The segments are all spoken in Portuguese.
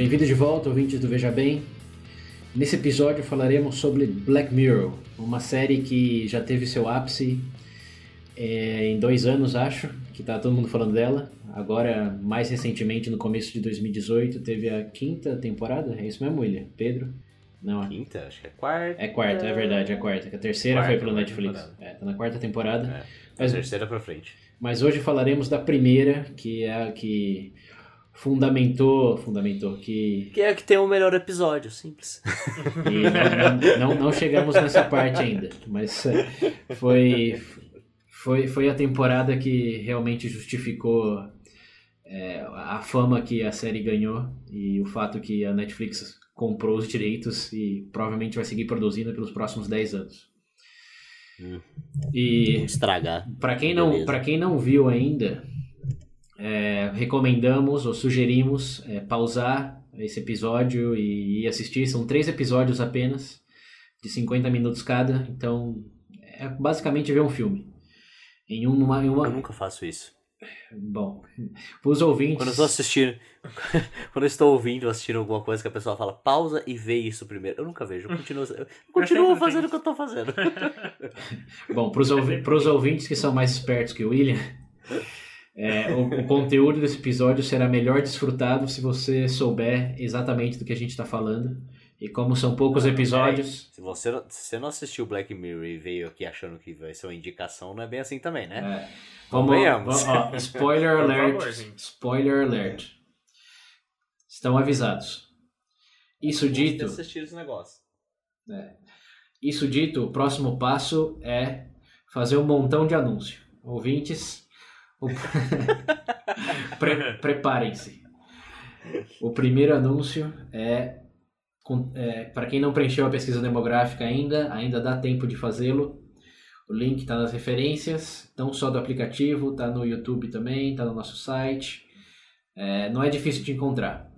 Bem-vindos de volta, ouvintes do Veja Bem. Nesse episódio falaremos sobre Black Mirror, uma série que já teve seu ápice é, em dois anos, acho, que tá todo mundo falando dela. Agora, mais recentemente, no começo de 2018, teve a quinta temporada. É isso mesmo, William? Pedro? Não. Quinta? Acho que é quarta. É quarta, é verdade, é quarta. A terceira quarta, foi pelo Netflix. Temporada. É, tá na quarta temporada. É, mas, terceira pra frente. Mas hoje falaremos da primeira, que é a que fundamentou, fundamentou que... Que é que tem o melhor episódio, simples. Não, não, não, chegamos nessa parte ainda, mas é, foi, foi, foi a temporada que realmente justificou é, a fama que a série ganhou e o fato que a Netflix comprou os direitos e provavelmente vai seguir produzindo pelos próximos 10 anos. Hum. E estragar. Para quem não, para quem não viu ainda, é, recomendamos ou sugerimos é, pausar esse episódio e, e, assistir. São três episódios apenas, de 50 minutos cada. Então, é basicamente ver um filme. Em uma, em uma... Eu nunca faço isso. Bom, os ouvintes. Quando eu estou assistindo. quando eu estou ouvindo, assistindo alguma coisa que a pessoa fala, pausa e vê isso primeiro. Eu nunca vejo, eu continuo, eu continuo fazendo o que eu estou fazendo. Bom, para os ouvintes que são mais espertos que o William. É, o, o, conteúdo desse episódio será melhor desfrutado se você souber exatamente do que a gente está falando. E como são poucos episódios. Se você, não, se você não assistiu Black Mirror e veio aqui achando que vai ser uma indicação, não é bem assim também, né? É. Vamos, vamos ó, spoiler alert. spoiler alert. Estão avisados. Isso dito. assistir esse negócio. É. Isso dito, o próximo passo é fazer um montão de anúncio. Ouvintes, Pre Preparem-se. O primeiro anúncio é, é para quem não preencheu a pesquisa demográfica ainda, ainda dá tempo de fazê-lo. O link está nas referências, não só do aplicativo, está no YouTube também, está no nosso site. É, não é difícil de encontrar.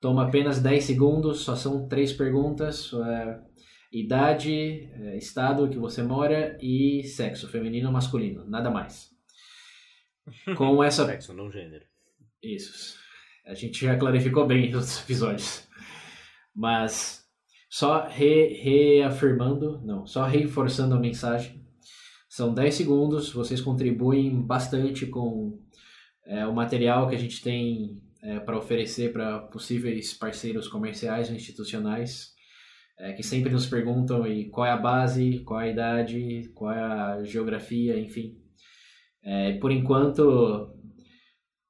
Toma apenas 10 segundos, só são três perguntas: é, idade, é, estado que você mora e sexo, feminino ou masculino, nada mais. Com essa. Sexo, não gênero. Isso. A gente já clarificou bem nos episódios. Mas só re, reafirmando, não, só reforçando a mensagem. São 10 segundos, vocês contribuem bastante com é, o material que a gente tem é, para oferecer para possíveis parceiros comerciais ou institucionais, é, que sempre nos perguntam e qual é a base, qual é a idade, qual é a geografia, enfim. É, por enquanto,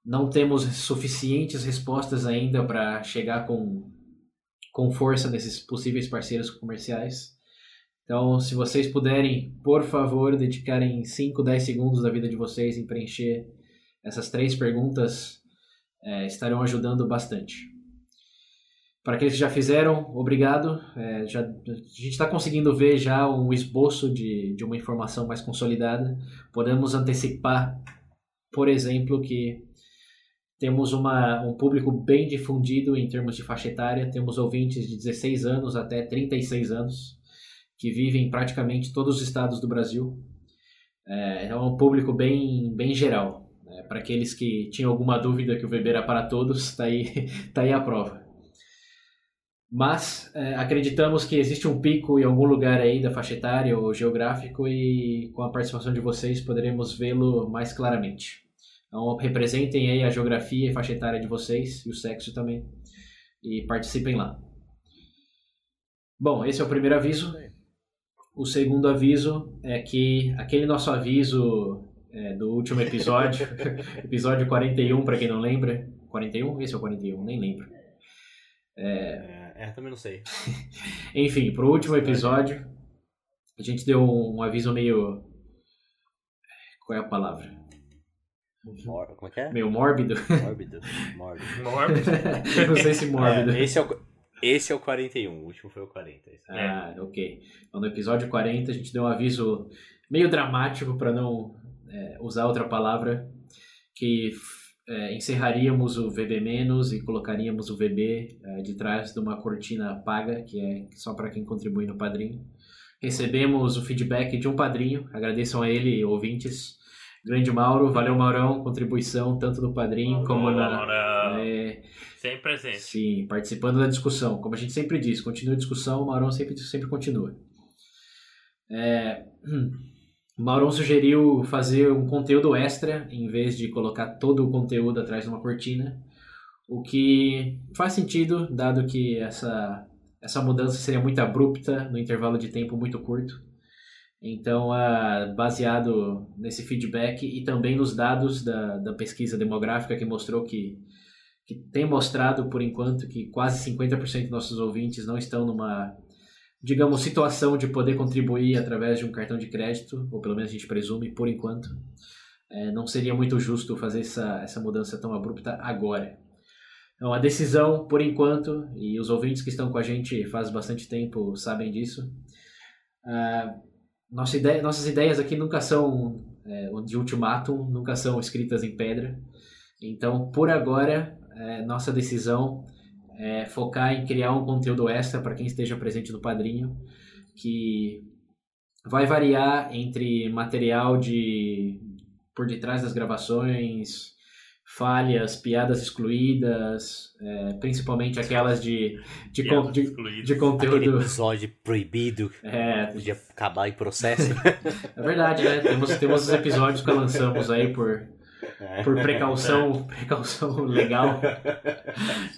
não temos suficientes respostas ainda para chegar com, com força nesses possíveis parceiros comerciais. Então, se vocês puderem, por favor, dedicarem 5, 10 segundos da vida de vocês em preencher essas três perguntas, é, estarão ajudando bastante. Para aqueles que já fizeram, obrigado. É, já, a gente está conseguindo ver já um esboço de, de uma informação mais consolidada. Podemos antecipar, por exemplo, que temos uma, um público bem difundido em termos de faixa etária. Temos ouvintes de 16 anos até 36 anos que vivem em praticamente todos os estados do Brasil. É, é um público bem, bem geral. É, para aqueles que tinham alguma dúvida que o VB era para todos, está aí, tá aí a prova. Mas é, acreditamos que existe um pico em algum lugar aí da faixa etária ou geográfico e com a participação de vocês poderemos vê-lo mais claramente. Então representem aí a geografia e faixa etária de vocês e o sexo também e participem lá. Bom, esse é o primeiro aviso. O segundo aviso é que aquele nosso aviso é, do último episódio, episódio 41 para quem não lembra, 41? Esse é o 41, nem lembro. É, é, também não sei. Enfim, pro último episódio, a gente deu um aviso meio. Qual é a palavra? Mor como é que é? Meio mórbido. Mórbido. Mórbido. Mórbido. Não sei se mórbido. É, esse, é o, esse é o 41, o último foi o 40. esse. Ah, ok. Então, no episódio 40, a gente deu um aviso meio dramático, para não é, usar outra palavra, que é, encerraríamos o VB- e colocaríamos o VB é, de trás de uma cortina paga, que é só para quem contribui no padrinho. Recebemos o feedback de um padrinho, agradeçam a ele, ouvintes. Grande Mauro, valeu Maurão, contribuição tanto no padrinho como na. É, Sempre presente. Sim, participando da discussão. Como a gente sempre diz, continua a discussão, o Maurão sempre, sempre continua. É, o Maurão sugeriu fazer um conteúdo extra, em vez de colocar todo o conteúdo atrás de uma cortina, o que faz sentido, dado que essa, essa mudança seria muito abrupta, no intervalo de tempo muito curto. Então, ah, baseado nesse feedback e também nos dados da, da pesquisa demográfica que mostrou que que tem mostrado por enquanto que quase 50% dos nossos ouvintes não estão numa, digamos, situação de poder contribuir através de um cartão de crédito, ou pelo menos a gente presume, por enquanto. É, não seria muito justo fazer essa, essa mudança tão abrupta agora. Então, a decisão, por enquanto, e os ouvintes que estão com a gente faz bastante tempo sabem disso, ah, nossa ideia, nossas ideias aqui nunca são é, de ultimátum, nunca são escritas em pedra. Então, por agora, é, nossa decisão é focar em criar um conteúdo extra para quem esteja presente no Padrinho, que vai variar entre material de por detrás das gravações, falhas, piadas excluídas, é, principalmente aquelas de, de, con- Piadas de, excluídas. de Aquele conteúdo. episódio proibido É, podia acabar em processo. é verdade, né? Temos, temos os episódios que lançamos aí por, por precaução, precaução legal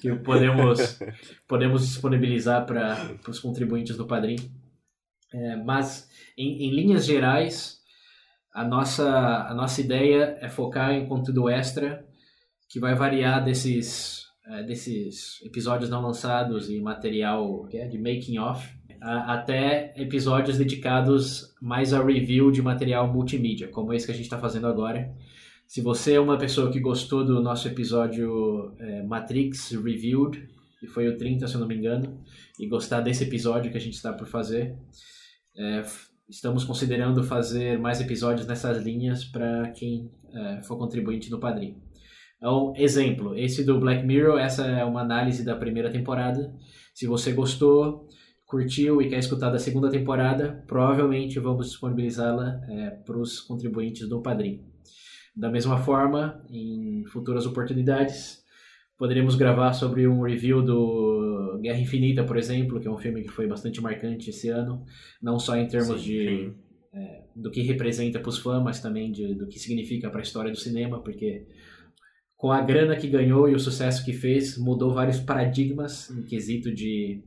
que podemos, podemos disponibilizar para os contribuintes do Padrim. É, mas, em, em linhas gerais, a nossa, a nossa ideia é focar em conteúdo extra que vai variar desses, é, desses episódios não lançados e material é, de making off até episódios dedicados mais a review de material multimídia, como esse que a gente está fazendo agora. Se você é uma pessoa que gostou do nosso episódio é, Matrix Reviewed, que foi o 30, se eu não me engano, e gostar desse episódio que a gente está por fazer, é, estamos considerando fazer mais episódios nessas linhas para quem é, for contribuinte no Padrim. Então, exemplo, esse do Black Mirror, essa é uma análise da primeira temporada. Se você gostou, curtiu e quer escutar da segunda temporada, provavelmente vamos disponibilizá-la para os contribuintes do Padrim. Da mesma forma, em futuras oportunidades, poderemos gravar sobre um review do Guerra Infinita, por exemplo, que é um filme que foi bastante marcante esse ano, não só em termos Sim, de é, do que representa para os fãs, mas também de, do que significa para a história do cinema, porque com a grana que ganhou e o sucesso que fez, mudou vários paradigmas em quesito de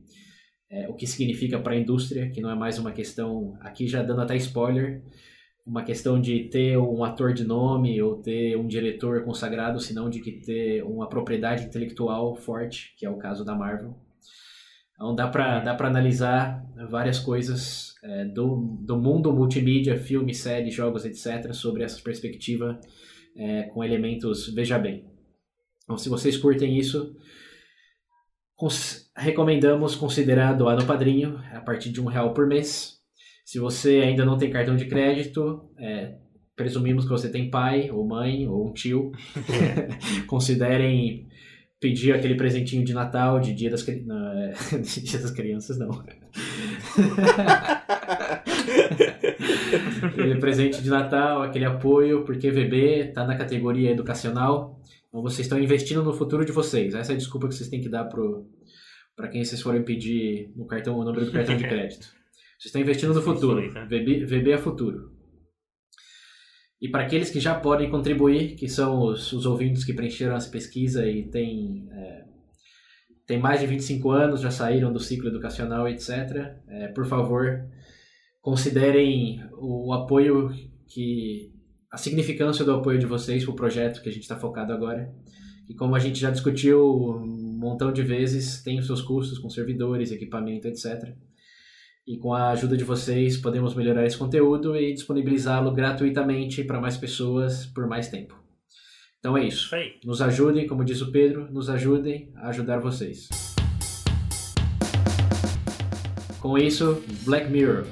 é, o que significa para a indústria, que não é mais uma questão, aqui já dando até spoiler, uma questão de ter um ator de nome ou ter um diretor consagrado, senão de que ter uma propriedade intelectual forte, que é o caso da Marvel. Então dá para dá pra analisar várias coisas é, do, do mundo multimídia, filme, série, jogos, etc., sobre essa perspectiva é, com elementos veja bem. Então, se vocês curtem isso, cons- recomendamos considerar doar no padrinho a partir de um real por mês. Se você ainda não tem cartão de crédito, é, presumimos que você tem pai ou mãe ou um tio. Considerem pedir aquele presentinho de Natal, de Dia das, não, é, dia das Crianças, não. aquele presente de Natal, aquele apoio, porque VB está na categoria educacional. Então vocês estão investindo no futuro de vocês. Essa é a desculpa que vocês têm que dar para quem vocês forem pedir no cartão, o número do cartão de crédito. Vocês estão investindo no futuro. Né? VB, VB é futuro. E para aqueles que já podem contribuir, que são os, os ouvintes que preencheram essa pesquisa e têm, é, têm mais de 25 anos, já saíram do ciclo educacional, etc., é, por favor, considerem o apoio que. a significância do apoio de vocês para o projeto que a gente está focado agora. E como a gente já discutiu um montão de vezes, tem os seus custos com servidores, equipamento, etc. E com a ajuda de vocês, podemos melhorar esse conteúdo e disponibilizá-lo gratuitamente para mais pessoas por mais tempo. Então é isso. Aí. Nos ajudem, como diz o Pedro, nos ajudem a ajudar vocês. Com isso, Black Mirror.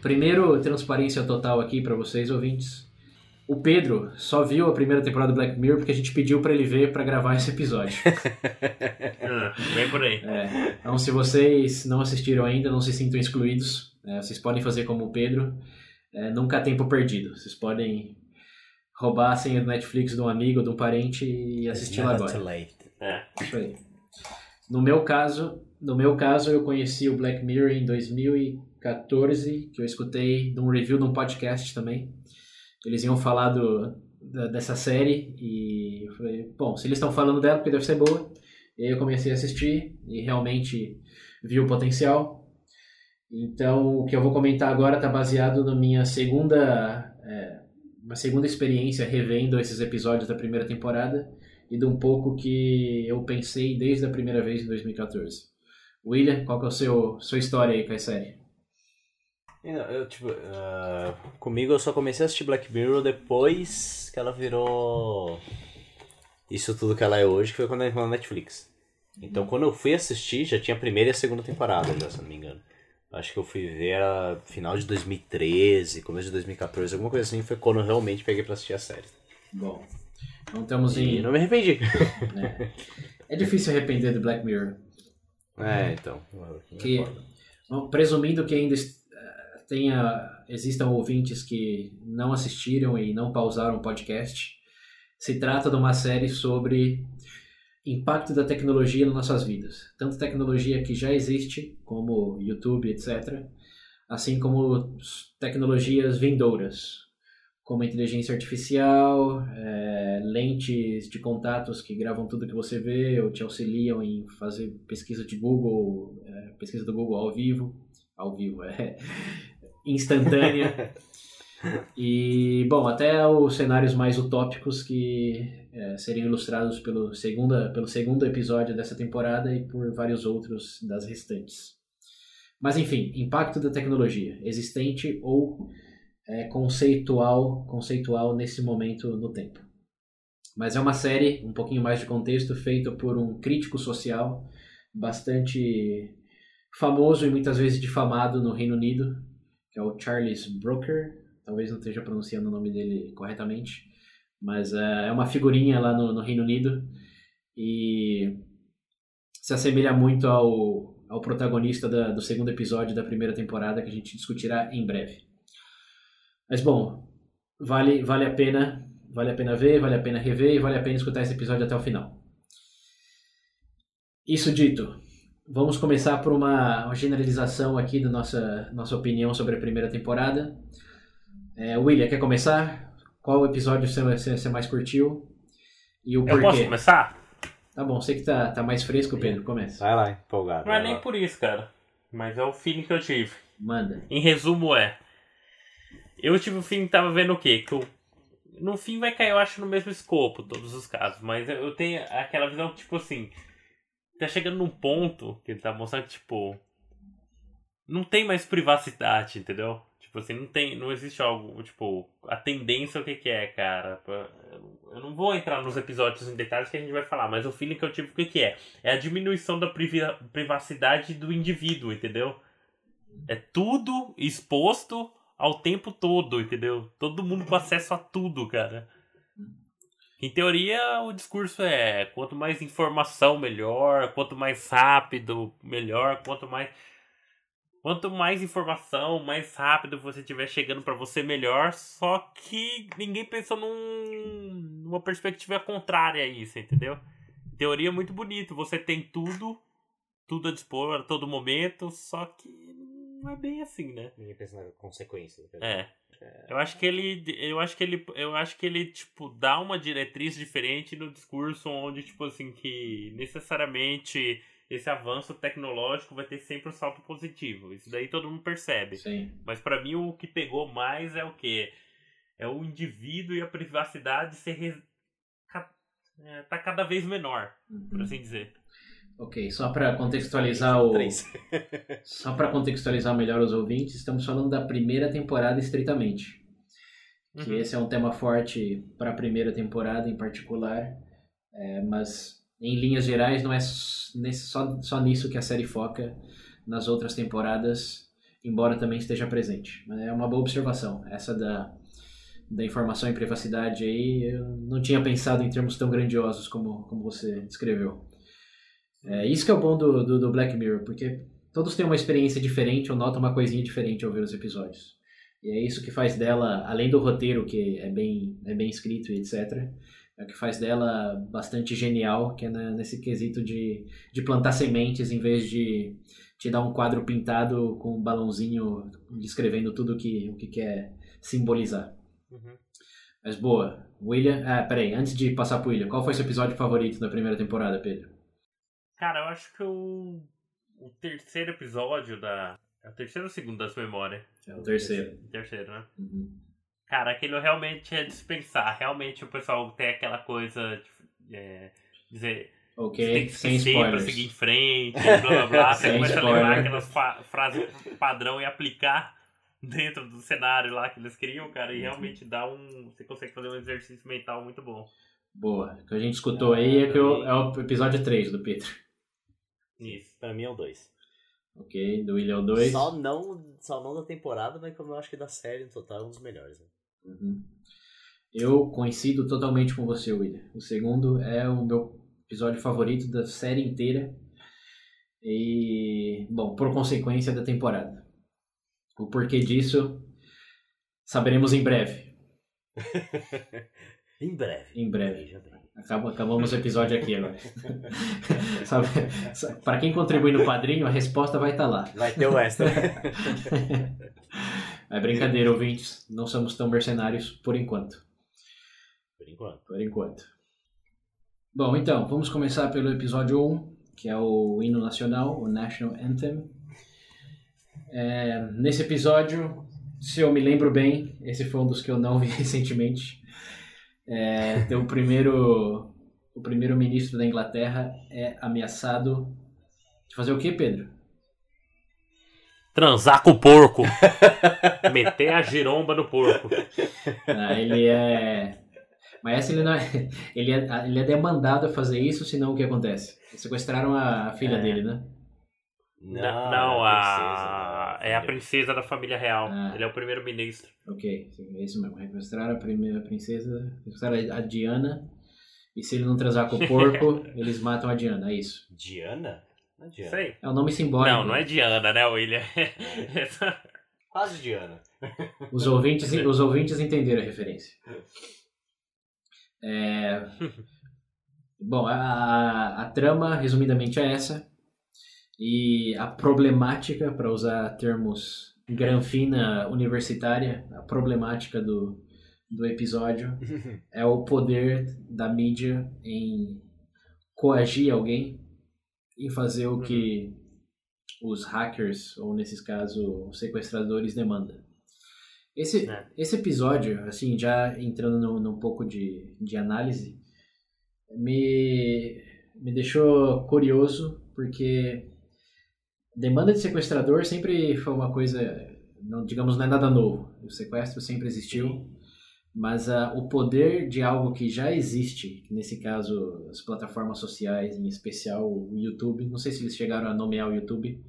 Primeiro, transparência total aqui para vocês, ouvintes. O Pedro só viu a primeira temporada do Black Mirror porque a gente pediu para ele ver para gravar esse episódio. Ah, Vem por aí. É, então, se vocês não assistiram ainda, não se sintam excluídos. É, vocês podem fazer como o Pedro. É, nunca há tempo perdido. Vocês podem roubar a senha do Netflix de um amigo, de um parente e assistir lá agora. too late. É. Isso aí. No meu caso, no meu caso, eu conheci o Black Mirror em 2014, que eu escutei de um review de um podcast também. Eles iam falar do, da- dessa série e eu falei, bom, se eles estão falando dela, porque deve ser boa. E aí eu comecei a assistir e realmente vi o potencial. Então, o que eu vou comentar agora está baseado na minha segunda, é, uma segunda experiência revendo esses episódios da primeira temporada e de um pouco que eu pensei desde a primeira vez em 2014. William, qual que é a sua história aí com a série? Eu, tipo, ah, comigo eu só comecei a assistir Black Mirror depois que ela virou isso tudo que ela é hoje, que foi quando ela entrou na Netflix. Então quando eu fui assistir, já tinha a primeira e a segunda temporada, já, se não me engano. Acho que eu fui ver a final de 2013, começo de 2014, alguma coisa assim, foi quando eu realmente peguei pra assistir a série. Bom, então estamos E em... não me arrependi. né, É difícil arrepender do Black Mirror. É, então. Que- presumindo que ainda tenha, existam ouvintes que não assistiram e não pausaram o podcast, se trata de uma série sobre impacto da tecnologia nas nossas vidas. Tanto tecnologia que já existe, como YouTube, etc., assim como tecnologias vindouras, como inteligência artificial, eh, lentes de contatos que gravam tudo que você vê ou te auxiliam em fazer pesquisa de Google, eh, pesquisa do Google ao vivo, ao vivo, é instantânea. E, bom, até os cenários mais utópicos que eh, seriam ilustrados pelo, segunda, pelo segundo episódio dessa temporada e por vários outros das restantes. Mas, enfim, impacto da tecnologia, existente ou eh, conceitual, conceitual nesse momento no tempo. Mas é uma série, um pouquinho mais de contexto, feita por um crítico social bastante famoso e muitas vezes difamado no Reino Unido, que é o Charles Brooker. Talvez não esteja pronunciando o nome dele corretamente, mas eh, é uma figurinha lá no, no Reino Unido e se assemelha muito ao, ao protagonista da- do segundo episódio da primeira temporada que a gente discutirá em breve. Mas bom, vale, vale a pena, vale a pena ver, vale a pena rever e vale a pena escutar esse episódio até o final. Isso dito, vamos começar por uma, uma generalização aqui da nossa, nossa opinião sobre a primeira temporada. É, William, quer começar? Qual episódio você, você, você mais curtiu? E o Eu posso começar? Tá bom, sei que tá, tá mais fresco, Pedro. Começa. Vai lá, empolgado. Não é nem lá. por isso, cara. Mas é o feeling que eu tive. Manda. Em resumo, é. Eu tive o feeling que tava vendo o quê? Que eu, no fim vai cair, eu acho, no mesmo escopo, todos os casos. Mas eu- eu tenho aquela visão, tipo assim. Tá chegando num ponto que ele tá mostrando que, tipo. Não tem mais privacidade, entendeu? Tipo assim, não tem. Não existe algo. Tipo, a tendência o que, que é, cara? Eu não vou entrar nos episódios em detalhes que a gente vai falar, mas o feeling que eu tive o que, que é? É a diminuição da privacidade do indivíduo, entendeu? É tudo exposto ao tempo todo, entendeu? Todo mundo com acesso a tudo, cara. Em teoria, o discurso é quanto mais informação, melhor, quanto mais rápido, melhor, quanto mais quanto mais informação, mais rápido você tiver chegando pra você, melhor. Só que ninguém pensou num, numa perspectiva contrária a isso, entendeu? Em teoria é muito bonito, você tem tudo, tudo a dispor a todo momento, só que não é bem assim, né? Ninguém pensa na consequência. É. Eu acho que ele. Eu acho que ele. Eu acho que ele, tipo, dá uma diretriz diferente no discurso onde, tipo assim, que necessariamente esse avanço tecnológico vai ter sempre um salto positivo. Isso daí todo mundo percebe. Sim. Mas pra mim o que pegou mais é o quê? É o indivíduo e a privacidade ser re- é, tá cada vez menor, por Uhum. assim dizer. Ok, só para contextualizar o. Três. Só para contextualizar melhor os ouvintes, estamos falando da primeira temporada estritamente. que Uhum. esse é um tema forte para a primeira temporada em particular, é, mas em linhas gerais não é nesse- só, só nisso que a série foca nas outras temporadas, embora também esteja presente. Mas é uma boa observação, essa da, da informação e privacidade aí, eu não tinha pensado em termos tão grandiosos como, como você descreveu. É, isso que é o bom do, do, do Black Mirror, porque todos têm uma experiência diferente ou notam uma coisinha diferente ao ver os episódios. E é isso que faz dela, além do roteiro, que é bem, é bem escrito e etc., é o que faz dela bastante genial, que é na- nesse quesito de, de plantar sementes em vez de te dar um quadro pintado com um balãozinho descrevendo tudo que, o que quer simbolizar. Uhum. Mas boa. William. Ah, peraí, antes de passar pro William, qual foi seu episódio favorito da primeira temporada, Pedro? Cara, eu acho que o, o terceiro episódio da. É o terceiro ou o segundo das memórias? É o terceiro. O terceiro, né? Uhum. Cara, aquilo realmente é dispensar. Realmente o pessoal tem aquela coisa de é, dizer. Você Ok, tem que sem esquecer pra spoilers. seguir em frente, blá blá blá. Você começa a spoiler. lembrar aquelas fa- frases padrão e aplicar dentro do cenário lá que eles criam, cara, e realmente dá um. Você consegue fazer um exercício mental muito bom. Boa. O que a gente escutou aí é, que o, é o episódio 3 do Pedro. Isso. Pra mim é o 2. Ok, do William é o 2. Só não, só não da temporada, mas como eu acho que da série no total é um dos melhores. Né? Uhum. Eu coincido totalmente com você, William. O segundo é o meu episódio favorito da série inteira. E, bom, por consequência da temporada. O porquê disso saberemos em breve. Em breve. Em breve. Veja bem. Acab- Acabamos o episódio aqui agora. Pra quem contribui no padrinho, a resposta vai estar lá. Vai ter o extra. É brincadeira, ouvintes. Não somos tão mercenários por enquanto. Por enquanto. Por enquanto. Bom, então, vamos começar pelo episódio 1, que é o hino nacional, o National Anthem. É, nesse episódio, se eu me lembro bem, esse foi um dos que eu não vi recentemente. É, tem o primeiro, o primeiro ministro da Inglaterra é ameaçado de fazer o quê, Pedro? Transar com o porco. Meter a giromba no porco. Ah, ele é. Mas ele não é. Ele é, ele é demandado a fazer isso, senão o que acontece? Sequestraram a, a filha É. dele, né? Não, Não, a... princesa, é a né? princesa da família real. Ah. Ele é o primeiro-ministro. Ok, é isso mesmo. Sequestraram a primeira princesa, sequestraram a Diana. E se ele não transar com o porco, eles matam a Diana, é isso. Diana? Não é Diana. Sei. É o nome simbólico. Não, não é Diana, né, William? Quase Diana. Os ouvintes, os ouvintes entenderam a referência. É, Bom, a, a, a trama, resumidamente, é essa. E a problemática, para usar termos granfina universitária, a problemática do, do episódio é o poder da mídia em coagir alguém e fazer o que os hackers, ou nesses casos, os sequestradores demandam. Esse, É. esse episódio, assim, já entrando num, num pouco de, de análise, me, me deixou curioso, porque demanda de sequestrador sempre foi uma coisa, não, digamos, não é nada novo. O sequestro sempre existiu, mas ah, o poder de algo que já existe, nesse caso as plataformas sociais, em especial o YouTube, não sei se eles chegaram a nomear o YouTube,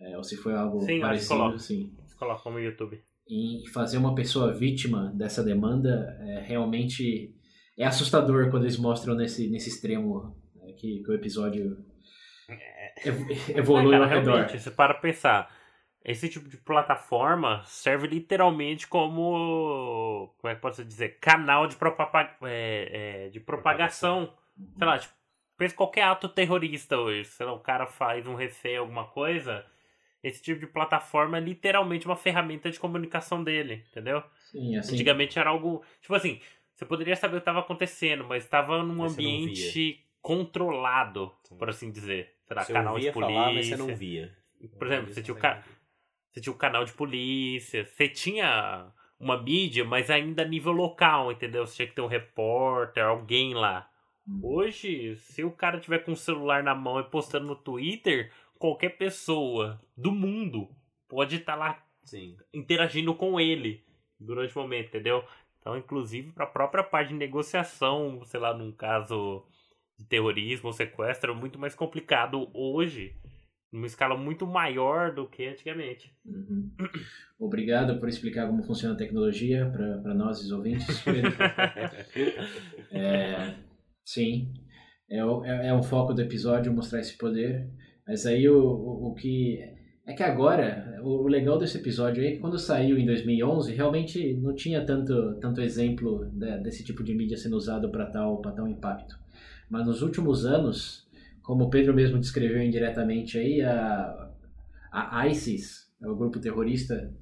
é, ou se foi algo Sim, parecido, coloca. sim Coloca como YouTube. em fazer uma pessoa vítima dessa demanda é, realmente é assustador quando eles mostram nesse, nesse extremo né, que, que o episódio evolui É, cara, ao redor. você para pensar. Esse tipo de plataforma serve literalmente como. Como é que posso dizer? Canal de, propapa- é, é, de propagação. Sei lá, tipo, pensa em qualquer ato terrorista hoje. Sei lá, o cara faz um refém, alguma coisa. Esse tipo de plataforma é literalmente uma ferramenta de comunicação dele, entendeu? Sim, assim, Antigamente era algo. Tipo assim, você poderia saber o que estava acontecendo, mas estava num ambiente controlado, por assim dizer. Será Você canal de polícia. falar, mas você não via. Por exemplo, você tinha o ca- você tinha o canal de polícia, você tinha uma mídia, mas ainda a nível local, entendeu? Você tinha que ter um repórter, alguém lá. Hoje, se o cara tiver com o celular na mão e postando no Twitter, qualquer pessoa do mundo pode estar lá Sim. interagindo com ele durante o momento, entendeu? Então, inclusive, para a própria parte de negociação, sei lá, num caso de terrorismo ou sequestro, é muito mais complicado hoje, numa escala muito maior do que antigamente. Uhum. Obrigado por explicar como funciona a tecnologia para nós, os ouvintes. é, sim, é, é, é um foco do episódio mostrar esse poder. Mas aí o, o, o que é que agora, o legal desse episódio aí é que quando saiu em 2011, realmente não tinha tanto, tanto exemplo de, desse tipo de mídia sendo usado para tal, tal impacto. Mas nos últimos anos, como o Pedro mesmo descreveu indiretamente aí, a, a ISIS, o grupo terrorista,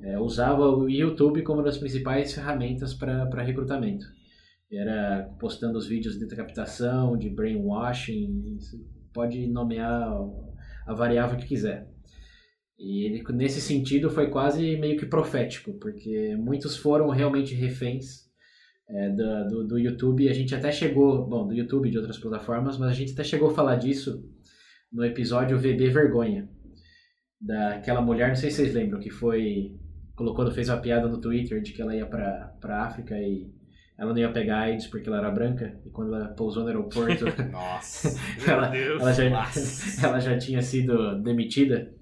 é, usava o YouTube como uma das principais ferramentas para recrutamento. Era postando os vídeos de decapitação, de brainwashing, pode nomear a variável que quiser. E ele, nesse sentido, foi quase meio que profético, porque muitos foram realmente reféns é, do, do, do, YouTube. A gente até chegou, bom, do YouTube e de outras plataformas, mas a gente até chegou a falar disso no episódio VB Vergonha. Daquela mulher, não sei se vocês lembram, que foi. Colocou, fez uma piada no Twitter de que ela ia pra, pra África e ela não ia pegar AIDS porque ela era branca. E quando ela pousou no aeroporto. Nossa! ela, ela, já, ela já tinha sido demitida.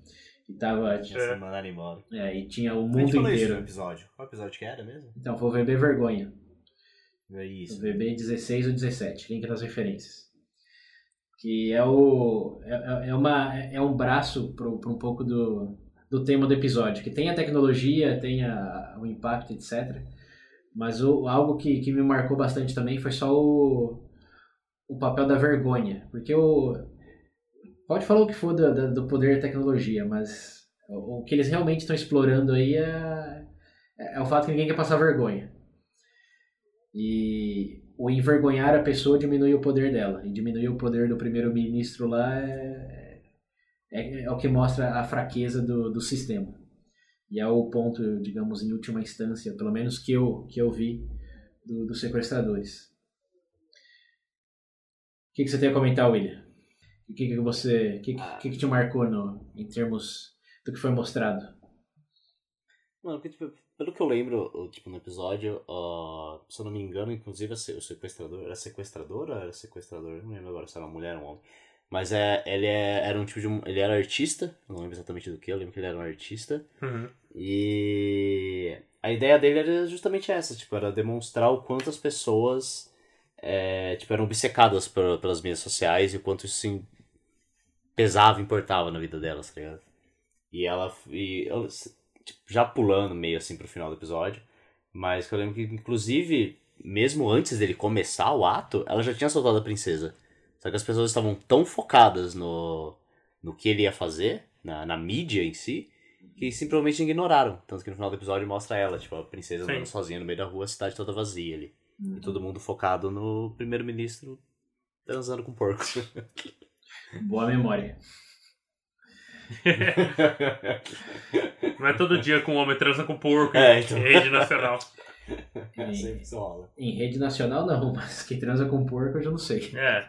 E tava. Tinha sido mandada embora. É, e tinha o mundo inteiro. Isso no episódio. Qual episódio que era mesmo? Então, foi o VB Vergonha. É isso. VB 16 ou 17, link nas referências. Que é o. É, é, uma, é um braço para um pouco do, do tema do episódio. Que tem a tecnologia, tem a, o impacto, etc. Mas o, algo que, que me marcou bastante também foi só o, o papel da vergonha. Porque o Pode falar o que for do, do poder da tecnologia, mas o, o que eles realmente estão explorando aí é, é, é o fato que ninguém quer passar vergonha. E o envergonhar a pessoa diminui o poder dela. E diminuir o poder do primeiro-ministro lá é, é, é, o que mostra a fraqueza do, do sistema. E é o ponto, digamos, em última instância, pelo menos que eu, que eu vi, do, dos sequestradores. O que, que você tem a comentar, William? O que, que você. O que, que, que te marcou no, em termos do que foi mostrado? Mano, pelo que eu lembro, tipo, no episódio, uh, se eu não me engano, inclusive o sequestrador. Era sequestradora era sequestrador? Não lembro agora se era uma mulher ou um homem. Mas é, ele é, era um tipo de. Ele era artista, não lembro exatamente do que, eu lembro que ele era um artista. Uhum. E a ideia dele era justamente essa, tipo, era demonstrar o quanto as pessoas é, tipo, eram obcecadas por, pelas mídias sociais e o quanto isso pesava, importava na vida delas, tá ligado? E ela, e ela tipo, já pulando meio assim pro final do episódio, mas que eu lembro que, inclusive, mesmo antes dele começar o ato, ela já tinha soltado a princesa. Só que as pessoas estavam tão focadas no, no que ele ia fazer, na, na mídia em si, que simplesmente ignoraram. Tanto que no final do episódio mostra ela, tipo, a princesa andando sozinha no meio da rua, a cidade toda vazia ali. Uhum. E todo mundo focado no primeiro-ministro transando com porco. Boa memória. Não é todo dia que um homem transa com porco é, então... em rede nacional. Em, em rede nacional não, mas que transa com porco eu já não sei. É.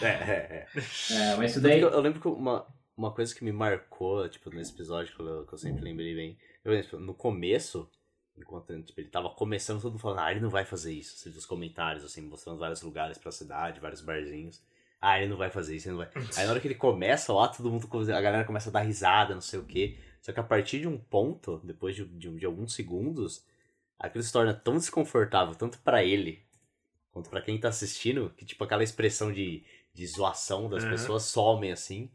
É, é, é. é mas isso daí. Eu, eu, lembro que uma, uma coisa que me marcou, tipo, nesse episódio que eu, que eu sempre lembrei bem. Eu, no começo, enquanto tipo, ele tava começando, todo mundo falando, ah, ele não vai fazer isso. Você os comentários, assim, mostrando vários lugares pra cidade, vários barzinhos. Ah, ele não vai fazer isso, ele não vai. Aí na hora que ele começa lá, todo mundo, a galera começa a dar risada, não sei o quê. Só que a partir de um ponto, depois de, de, de alguns segundos, aquilo se torna tão desconfortável, tanto para ele, quanto para quem tá assistindo, que tipo aquela expressão de, de zoação das uhum. pessoas somem assim.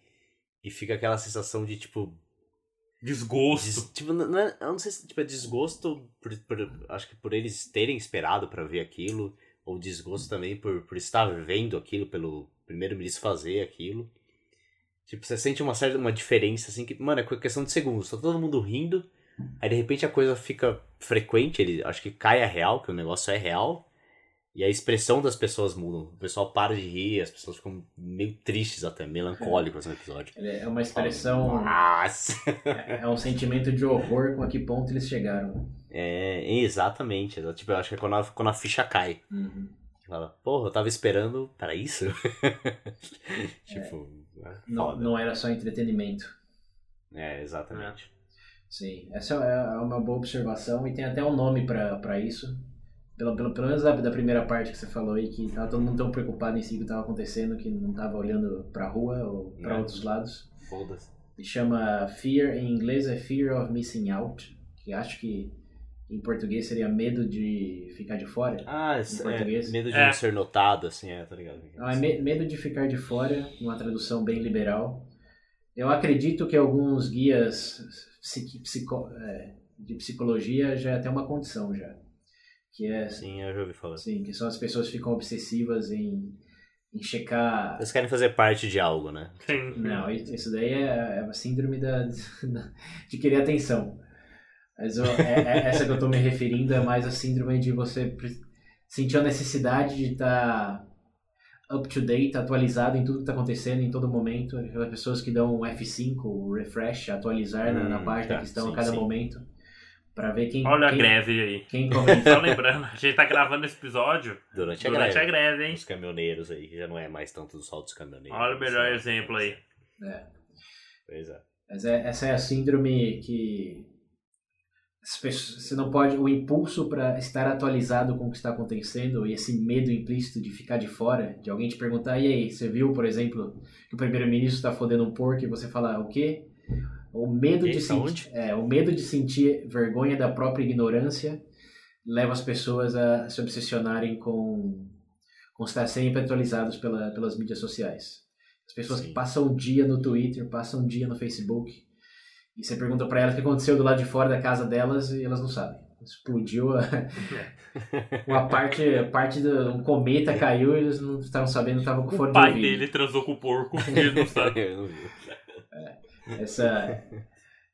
E fica aquela sensação de tipo, Desgosto. Des, tipo, não é, eu não sei se tipo, é desgosto por, por, acho que por eles terem esperado para ver aquilo, ou desgosto também por, por estar vendo aquilo, pelo primeiro-ministro fazer aquilo. Tipo, você sente uma certa uma diferença, assim, que, mano, é questão de segundos. Tá todo mundo rindo, aí de repente a coisa fica frequente, ele acho que cai a real, que o negócio é real. E a expressão das pessoas muda. O pessoal para de rir, as pessoas ficam meio tristes até, melancólicas no episódio. É uma expressão. Nossa! É, é um sentimento de horror com a que ponto eles chegaram. É, exatamente. Tipo, eu acho que é quando a, quando a ficha cai. Uhum. Fala, porra, eu tava esperando para isso? tipo. É, não, não era só entretenimento. É, exatamente. Sim, essa é, é uma boa observação e tem até um nome para isso pelo, pelo, pelo menos da, da primeira parte que você falou aí, que tava todo mundo tão preocupado em si que estava acontecendo que não tava olhando pra rua ou para É. outros lados. Foda-se. Se chama Fear, em inglês é Fear of Missing Out, que acho que em português seria medo de ficar de fora. Ah, esse- é, português? medo de É. não ser notado, assim, é, tá ligado? Ah, é me- medo de ficar de fora, uma tradução bem liberal. Eu acredito que alguns guias psiqui- psico- é, de psicologia já tem uma condição já, que é Sim, eu já ouvi falar. assim, que são as pessoas que ficam obsessivas em, em checar. Eles querem fazer parte de algo, né? Sim. Não, isso daí é, é uma síndrome da, de querer atenção. Mas eu- é- é- essa que eu tô me referindo é mais a síndrome de você sentir a necessidade de estar up to date, atualizado em tudo que está acontecendo em todo momento. Aquelas pessoas que dão um F5, o refresh, atualizar na, na Hum, página tá, que estão sim, a cada sim. momento, para ver quem Olha a quem, greve aí. quem comenta. Só lembrando, a gente tá gravando esse episódio Durante a durante greve. a greve, hein? Os caminhoneiros aí, que já não é mais tanto do sol dos caminhoneiros. Olha o melhor exemplo aí. Pois é. Mas é- essa é a síndrome que as você não pode o impulso para estar atualizado com o que está acontecendo e esse medo implícito de ficar de fora, de alguém te perguntar e aí, você viu, por exemplo, que o primeiro-ministro está fodendo um porco e você fala o quê? O medo Quê? de sentir, é, o medo de sentir vergonha da própria ignorância leva as pessoas a se obsessionarem com com estar sempre atualizados pela, pelas mídias sociais. As pessoas Sim. que passam um dia no Twitter, passam um dia no Facebook, e você pergunta pra elas o que aconteceu do lado de fora da casa delas e elas não sabem. Explodiu a, uma parte, parte de um cometa caiu e eles não estavam sabendo, estavam com fone O pai dele transou com o porco e ele não sabe. Eu não vi. Essa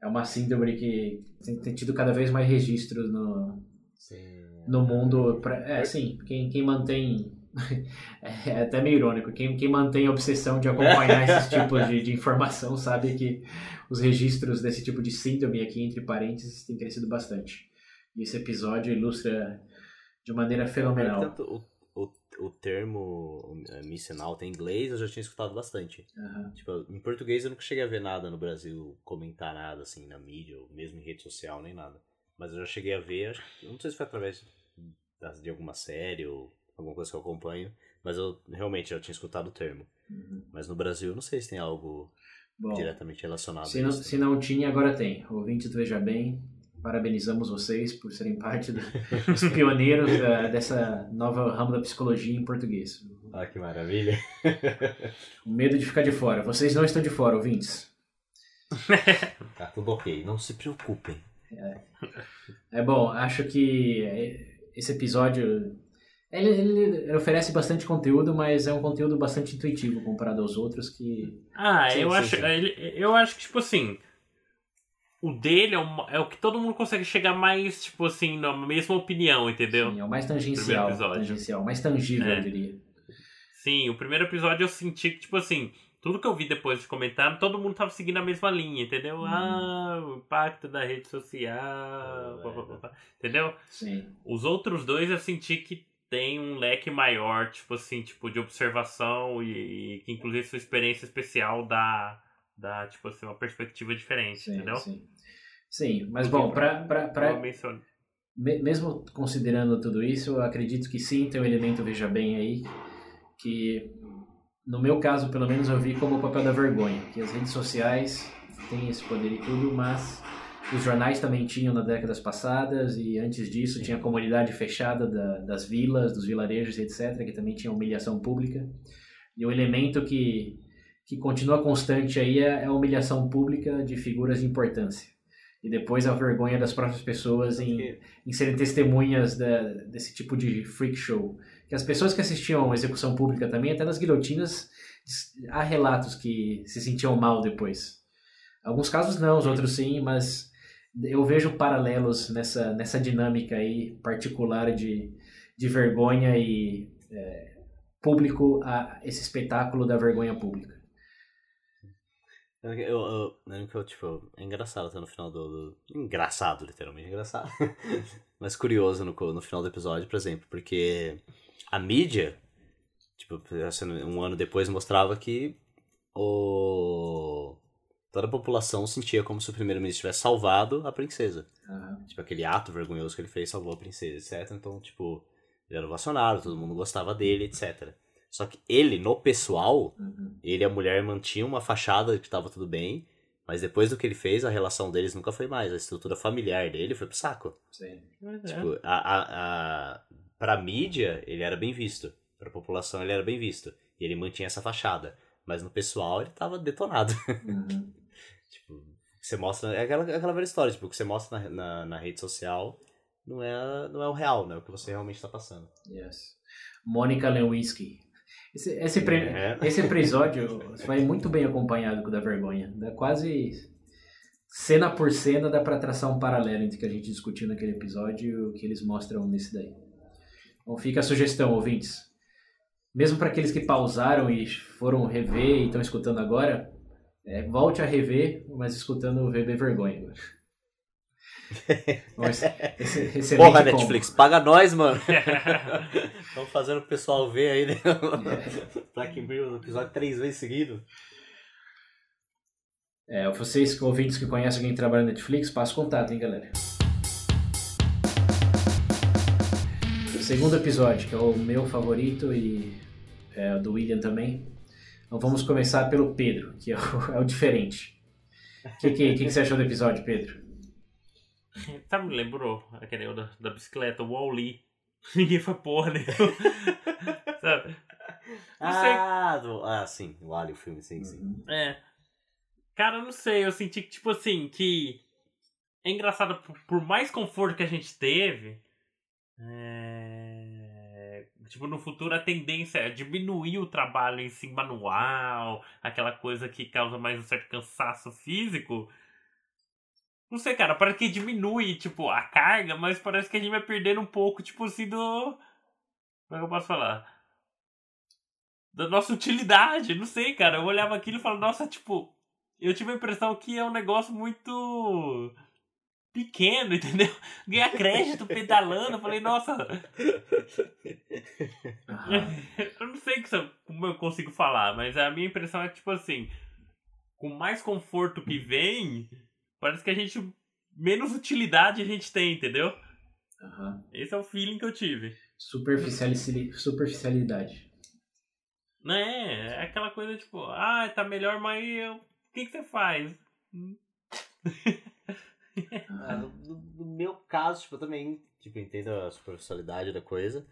é uma síndrome que tem, tem tido cada vez mais registros no, Sim. no mundo. Pra, é, sim, quem, quem mantém. É até meio irônico. Quem, quem mantém a obsessão de acompanhar esses tipos de, de informação sabe que os registros desse tipo de síndrome aqui, entre parênteses, têm crescido bastante. E esse episódio ilustra de maneira fenomenal. Tanto o, o, o termo eh, missing out em inglês eu já tinha escutado bastante. Aham. Tipo, em português eu nunca cheguei a ver nada no Brasil, comentar nada assim na mídia, ou mesmo em rede social, nem nada. Mas eu já cheguei a ver, acho não sei se foi através de alguma série ou alguma coisa que eu acompanho, mas eu realmente já tinha escutado o termo. Uhum. Mas no Brasil não sei se tem algo Bom, diretamente relacionado se a não, isso. se não tinha, agora tem. Ouvintes do Veja Bem, parabenizamos vocês por serem parte do- dos pioneiros da- dessa nova ramo da psicologia em português. Ah, que maravilha. O medo de ficar de fora. Vocês não estão de fora, ouvintes. Tá tudo ok, não se preocupem. É bom, acho que esse episódio ele, ele- oferece bastante conteúdo, mas é um conteúdo bastante intuitivo comparado aos outros que Ah, Sim, eu, sim, acho, sim. ele- eu acho que, tipo assim. O dele é, uma- é o que todo mundo consegue chegar mais, tipo assim, na mesma opinião, entendeu? sim, é o mais tangencial, tangencial, mais tangível, É. eu diria. Sim, o primeiro episódio eu senti que, tipo assim, tudo que eu vi depois de comentar, todo mundo tava seguindo a mesma linha, entendeu? Uhum. Ah, o impacto da rede social, pá, pá, pá, entendeu? Sim. Os outros dois eu senti que tem um leque maior, tipo assim, tipo, de observação e, e que inclusive sua experiência especial dá, dá tipo assim, uma perspectiva diferente, Sim, entendeu? sim. Sim, mas bom, pra, pra, pra- me- mesmo considerando tudo isso, eu acredito que sim, tem um elemento, veja bem aí, que no meu caso, pelo menos, eu vi como o papel da vergonha, que as redes sociais têm esse poder e tudo, mas os jornais também tinham nas décadas passadas, e antes disso tinha a comunidade fechada da- das vilas, dos vilarejos, etc., que também tinha humilhação pública. E o elemento que, que continua constante aí é é a humilhação pública de figuras de importância. E depois a vergonha das próprias pessoas em, em serem testemunhas da- desse tipo de freak show. Que as pessoas que assistiam a execução pública também, até nas guilhotinas, há relatos que se sentiam mal depois. Alguns casos não, os outros sim, mas eu vejo paralelos nessa, nessa dinâmica aí particular de, de vergonha e é, público a esse espetáculo da vergonha pública. Eu, eu, lembro que eu, tipo, é engraçado até no final do. do- Engraçado, literalmente, engraçado. Mas curioso no, no final do episódio, por exemplo, porque a mídia, tipo, assim, um ano depois mostrava que o. Toda a população sentia como se o primeiro-ministro tivesse salvado a princesa. Aham. Tipo, aquele ato vergonhoso que ele fez salvou a princesa, etc. Então, tipo, Ele era ovacionado, todo mundo gostava dele, etc. Só que ele, no pessoal, Uhum. ele e a mulher mantinham uma fachada de que tava tudo bem, mas depois do que ele fez, a relação deles nunca foi mais. A estrutura familiar dele foi pro saco. Sim. É. Tipo, a, a, a, pra mídia, ele era bem visto. Pra população, ele era bem visto. E ele mantinha essa fachada. Mas no pessoal, ele tava detonado. Uhum. tipo, você mostra. É aquela, aquela velha história, tipo, o que você mostra na, na, na rede social não é, não é o real, né? O que você realmente tá passando. Yes. Mônica Lewinsky. Esse, esse, pre- É. esse episódio vai muito bem acompanhado com o da vergonha. Dá quase cena por cena dá pra traçar um paralelo entre o que a gente discutiu naquele episódio e o que eles mostram nesse daí. Então fica a sugestão, ouvintes. Mesmo para aqueles que pausaram e foram rever e estão escutando agora, é, volte a rever, mas escutando o VB Vergonha. esse- esse- excelente Porra, combo. Netflix, paga nós, mano! Estamos fazendo o pessoal ver aí, né? Black Mirror no episódio três vezes seguido. É, vocês ouvintes que conhecem alguém que trabalha na Netflix, passa o contato, hein, galera. O segundo episódio, que é o meu favorito e é o do William também. Então vamos começar pelo Pedro, que é o, é o diferente. O que, que, que, que você achou do episódio, Pedro? Sabe, me lembrou aquele da, da bicicleta, o Wall-E. Ninguém foi porra nenhuma. Sabe? Não sei. Ah, do... ah, sim, o Ali, o filme, sim, sim. É. Cara, eu não sei, eu senti que, tipo assim, que. É engraçado, por, por mais conforto que a gente teve. É... Tipo, no futuro a tendência é diminuir o trabalho em si manual, aquela coisa que causa mais um certo cansaço físico. Não sei, cara, parece que diminui, tipo, a carga, mas parece que a gente vai perdendo um pouco, tipo assim, do. Como é que eu posso falar? Da nossa utilidade, não sei, cara. Eu olhava aquilo e falava, nossa, tipo, eu tive a impressão que é um negócio muito pequeno, entendeu? Ganhar crédito pedalando, falei, nossa, eu não sei como eu consigo falar, mas a minha impressão é que, tipo assim, com mais conforto que vem, parece que a gente. menos utilidade a gente tem, entendeu? Aham. Esse é o feeling que eu tive. Superficiali- Superficialidade. Não é? É aquela coisa tipo, ah, tá melhor, mas o que, que você faz? Ah, no, no- no meu caso, tipo, eu também tipo, entendo a superficialidade da coisa.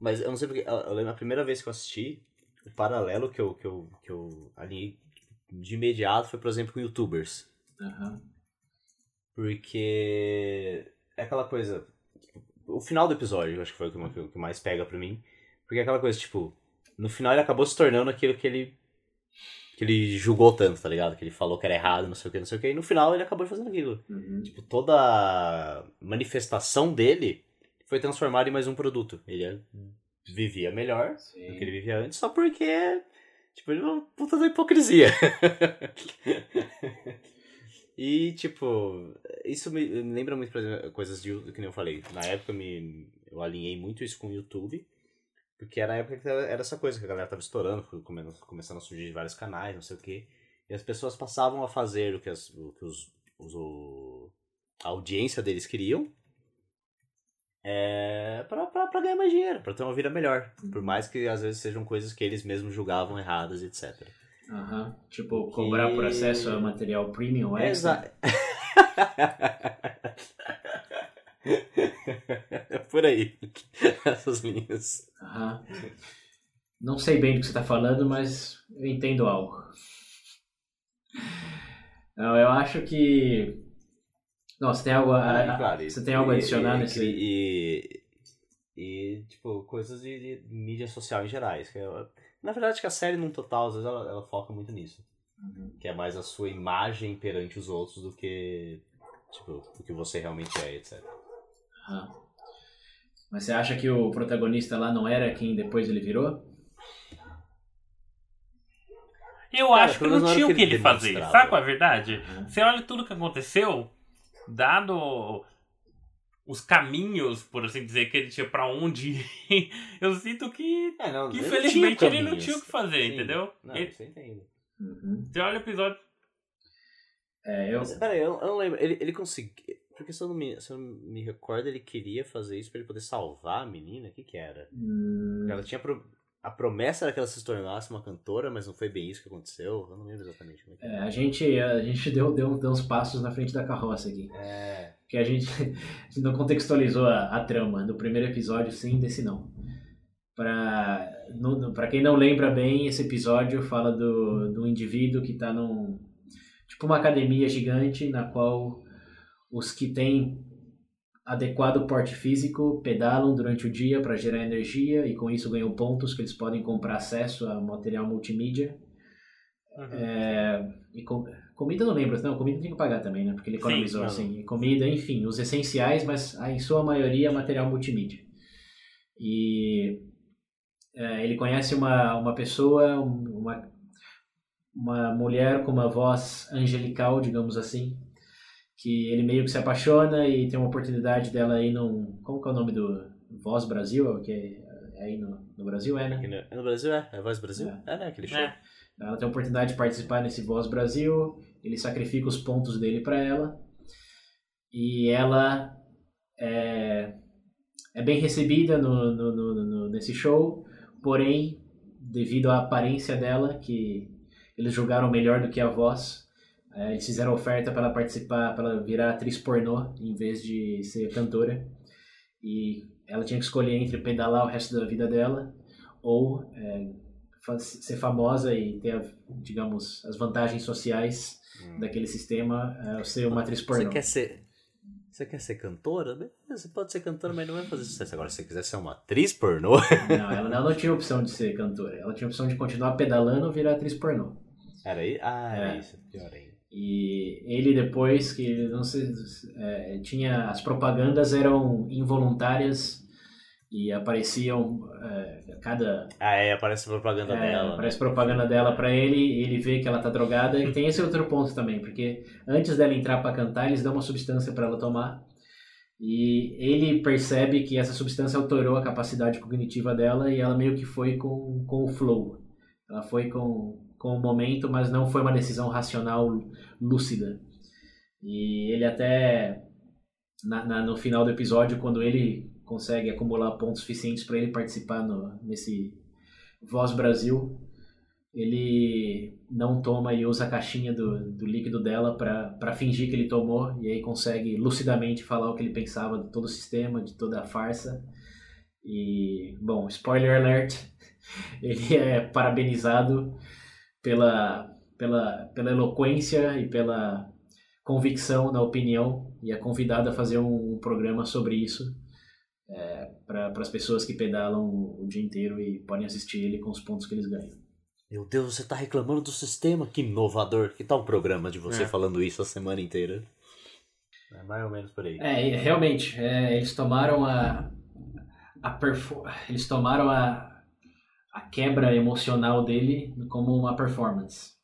Mas eu não sei porque. Eu, lembro a primeira vez que eu assisti, o paralelo que eu, que eu, que eu alinhei de imediato foi, por exemplo, com youtubers. Aham. Porque é aquela coisa. tipo, O final do episódio, acho que foi o que, o que mais pega pra mim. Porque é aquela coisa, tipo, no final ele acabou se tornando aquilo que ele. Que ele julgou tanto, tá ligado? Que ele falou que era errado, não sei o que, não sei o que. E no final ele acabou fazendo aquilo. Uhum. Tipo, toda a manifestação dele foi transformada em mais um produto. Ele vivia melhor do que ele Sim. vivia antes, só porque. Tipo, ele é uma puta da hipocrisia. e, tipo, isso me me lembra muito, por exemplo, coisas de, que nem eu falei. Na época me, eu alinhei muito isso com o YouTube. Porque era a época que era essa coisa que a galera tava estourando, começando a surgir vários canais, não sei o quê. E as pessoas passavam a fazer o que, as, o, que os, os- o- a audiência deles queriam é, pra, pra, pra ganhar mais dinheiro, pra ter uma vida melhor. Por mais que às vezes sejam coisas que eles mesmos julgavam erradas, etc. Aham. Tipo, cobrar por acesso a material premium extra. Exato. É por aí. Essas linhas. Aham. Não sei bem do que você está falando, mas eu entendo algo. Não, eu acho que. Você tem algo a, Ah, claro, e- você tem algo a adicionar e, nesse. E, e, tipo, coisas de, de mídia social em gerais. Que na verdade, acho que a série, num total, às vezes ela, ela foca muito nisso. Uhum. Que é mais a sua imagem perante os outros do que, tipo, o que você realmente é, etc. Aham. Mas você acha que o protagonista lá não era quem depois ele virou? Eu Cara, acho que não tinha o que que ele ele fazer. Sabe qual é a verdade? Uhum. Você olha tudo que aconteceu, dado os caminhos, por assim dizer, que ele tinha pra onde ir, eu sinto que, É, não, que infelizmente ele não tinha o que fazer, Sim. entendeu? Não, Ele- isso eu entendo. Uhum. você olha o episódio. É, eu. Mas, peraí, eu, eu não lembro. Ele, ele conseguiu. Porque se eu, não me, se eu não me recordo, ele queria fazer isso pra ele poder salvar a menina? O que que era? Hum, Ela tinha pro- A promessa era que ela se tornasse uma cantora, mas não foi bem isso que aconteceu. Eu não lembro exatamente como é que é, a gente, a gente deu, deu, deu uns passos na frente da carroça aqui. É. Que a gente, a gente não contextualizou a, a trama do primeiro episódio, sim, desse não. Pra, no, pra quem não lembra bem, esse episódio fala do, do indivíduo que tá num. Tipo uma academia gigante na qual os que têm adequado porte físico pedalam durante o dia para gerar energia e com isso ganham pontos que eles podem comprar acesso a material multimídia. É, e com- comida não lembro, não, comida tem que pagar também, né? Porque ele Sim, economizou não. assim. Comida, enfim, os essenciais, mas ah, em sua maioria material multimídia. E é, ele conhece uma, uma pessoa, um- uma, uma mulher com uma voz angelical, digamos assim, que ele meio que se apaixona e tem uma oportunidade dela aí num. Como que é o nome do Voz Brasil? Que é aí no, no Brasil, é, né? No, no Brasil é? É Voz Brasil? É. É, né? Aquele show. É. Ela tem a oportunidade de participar nesse Voz Brasil, ele sacrifica os pontos dele para ela, e ela é, é bem recebida no, no, no- no- nesse show, porém, devido à aparência dela, que eles julgaram melhor do que a voz, é, eles fizeram oferta para ela participar, para ela virar atriz pornô, em vez de ser cantora, e ela tinha que escolher entre pedalar o resto da vida dela, ou é, ser famosa e ter, a- digamos, as vantagens sociais Hum. daquele sistema, é, ser uma atriz pornô. Você quer ser. Você quer ser cantora? Você pode ser cantora, mas não vai fazer sucesso. Agora, se você quiser ser uma atriz pornô. Não, ela não, não tinha opção de ser cantora. Ela tinha opção de continuar pedalando ou virar atriz pornô. Era aí? Ah, era É. isso. Pior ainda. E ele depois que não sei, é, tinha as propagandas eram involuntárias e apareciam é, cada Ah, é, aparece a propaganda é, dela. né? aparece propaganda dela pra ele, ele vê que ela tá drogada e tem esse outro ponto também, porque antes dela entrar pra cantar, eles dão uma substância pra ela tomar. E ele percebe que essa substância alterou a capacidade cognitiva dela e ela meio que foi com, com o flow. Ela foi com, com o momento, mas não foi uma decisão racional lúcida. E ele até na, na- no final do episódio, quando ele consegue acumular pontos suficientes para ele participar no, nesse Voz Brasil, ele não toma e usa a caixinha do, do líquido dela para fingir que ele tomou e aí consegue lucidamente falar o que ele pensava de todo o sistema, de toda a farsa. E, bom, spoiler alert, ele é parabenizado pela, pela, pela eloquência e pela convicção na opinião e é convidado a fazer um, um programa sobre isso é, para as pessoas que pedalam o, o dia inteiro e podem assistir ele com os pontos que eles ganham. Meu Deus, você tá reclamando do sistema? Que inovador. Que tal um programa de você É. falando isso a semana inteira? É mais ou menos por aí. É, realmente, é, eles tomaram a, a perfo- eles tomaram a, a quebra emocional dele como uma performance.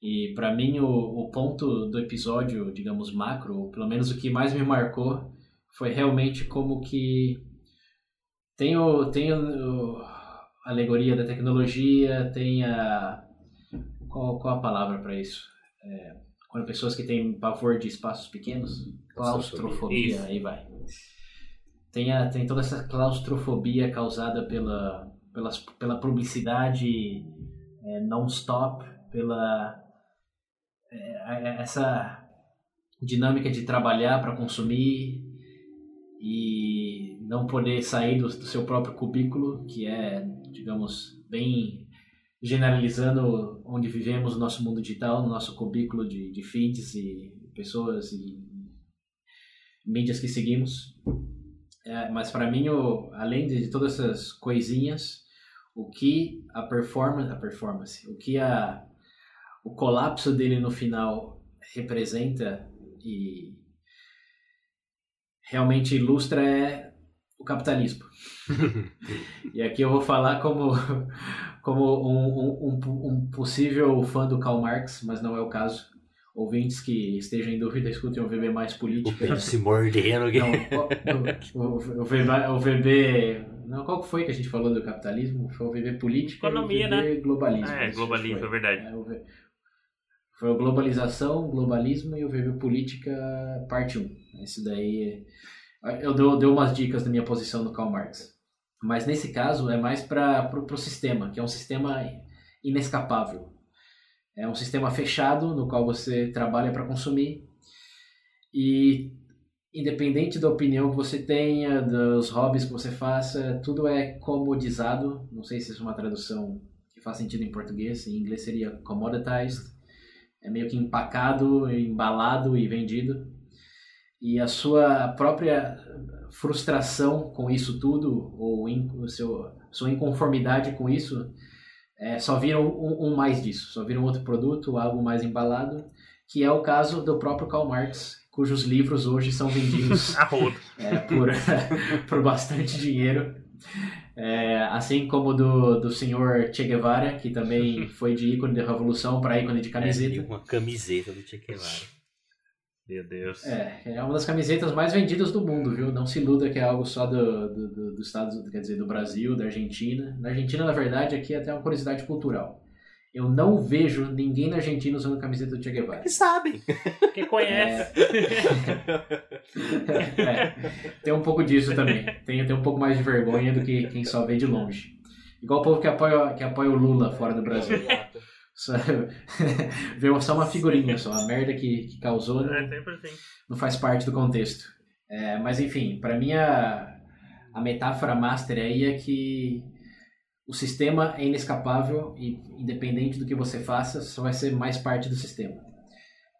E pra mim o, o ponto do episódio, digamos macro, ou pelo menos o que mais me marcou, foi realmente como que tem o tem o, o- a alegoria da tecnologia, tem a qual, qual a palavra para isso? É, quando pessoas que têm pavor de espaços pequenos, claustrofobia, Isso. aí vai. Tem, a, tem toda essa claustrofobia causada pela, pela publicidade é, non-stop, pela é, essa dinâmica de trabalhar para consumir e não poder sair do, do seu próprio cubículo, que é, digamos, bem generalizando onde vivemos no nosso mundo digital, no nosso cubículo de, de feeds e pessoas e mídias que seguimos. É, mas para mim, o, além de todas essas coisinhas, o que a performance, a performance, o que a, o colapso dele no final representa e realmente ilustra é o capitalismo. e aqui eu vou falar como, como um, um, um, possível fã do Karl Marx, mas não é o caso. Ouvintes que estejam em dúvida, escutem o VB Mais O Política. Pedro se mordendo aqui. Não, o, o, o, VB, o VB. Não, qual que foi que a gente falou do capitalismo? Foi o VB Política Economia, e o VB Globalismo. Ah, é, globalismo, foi. é verdade. É, o V- Foi o Globalização, Globalismo e o Verbo Política, parte 1. Esse daí. Eu dou, dou umas dicas da minha posição no Karl Marx. Mas nesse caso é mais para o sistema, que é um sistema inescapável. É um sistema fechado no qual você trabalha para consumir e independente da opinião que você tenha, dos hobbies que você faça, tudo é comodizado. Não sei se isso é uma tradução que faz sentido em português. Em inglês seria commoditized. É meio que empacado, embalado e vendido. E a sua própria frustração com isso tudo, ou in, seu, sua inconformidade com isso, é, só vira um, um, mais disso. Só vira um outro produto, algo mais embalado, que é o caso do próprio Karl Marx, cujos livros hoje são vendidos é, por, por bastante dinheiro. É, assim como do, do senhor Che Guevara, que também foi de ícone da revolução para ícone de camiseta. É, uma camiseta do Che Guevara. Meu Deus. É, é uma das camisetas mais vendidas do mundo, viu? Não se iluda que é algo só do, do, do, dos Estados quer dizer, do Brasil, da Argentina. Na Argentina, na verdade, aqui é até uma curiosidade cultural. Eu não vejo ninguém na Argentina usando camiseta do Che Guevara. Que sabem. Que conhece. É... é, tem um pouco disso também. Tem, tem um pouco mais de vergonha do que quem só vê de longe. Igual o povo que apoia, que apoia o Lula fora do Brasil. Só, vê só uma figurinha só, a merda que, que causou não, É sempre assim. não faz parte do contexto. É, mas enfim, para mim a, a metáfora master aí é que o sistema é inescapável e independente do que você faça, só vai ser mais parte do sistema.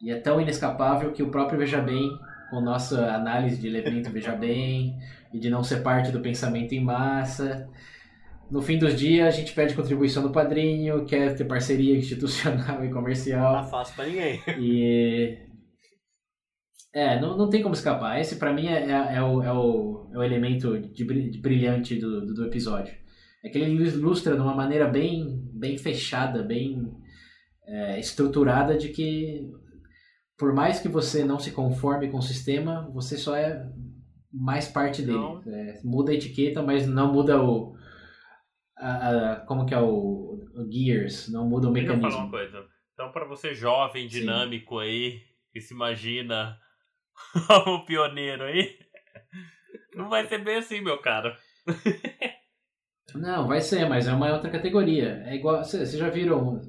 E é tão inescapável que o próprio Veja Bem, com nossa análise de elemento Veja Bem e de não ser parte do pensamento em massa, no fim dos dias a gente pede contribuição do padrinho, quer ter parceria institucional e comercial. Tá fácil pra ninguém. E. É, não, não tem como escapar. Esse para mim é, é, é, o, é, o, é o elemento de, de brilhante do, do, do episódio. É que ele ilustra de uma maneira bem, bem fechada, bem é, estruturada de que por mais que você não se conforme com o sistema, você só é mais parte dele. É, muda a etiqueta, mas não muda o, a, a, como que é o, o, Gears, não muda o mecanismo. Deixa eu falar uma coisa. Então, para você jovem, dinâmico Sim. aí, que se imagina o pioneiro aí, não vai ser bem assim, meu caro. não, vai ser, mas é uma outra categoria. É igual, vocês já viram,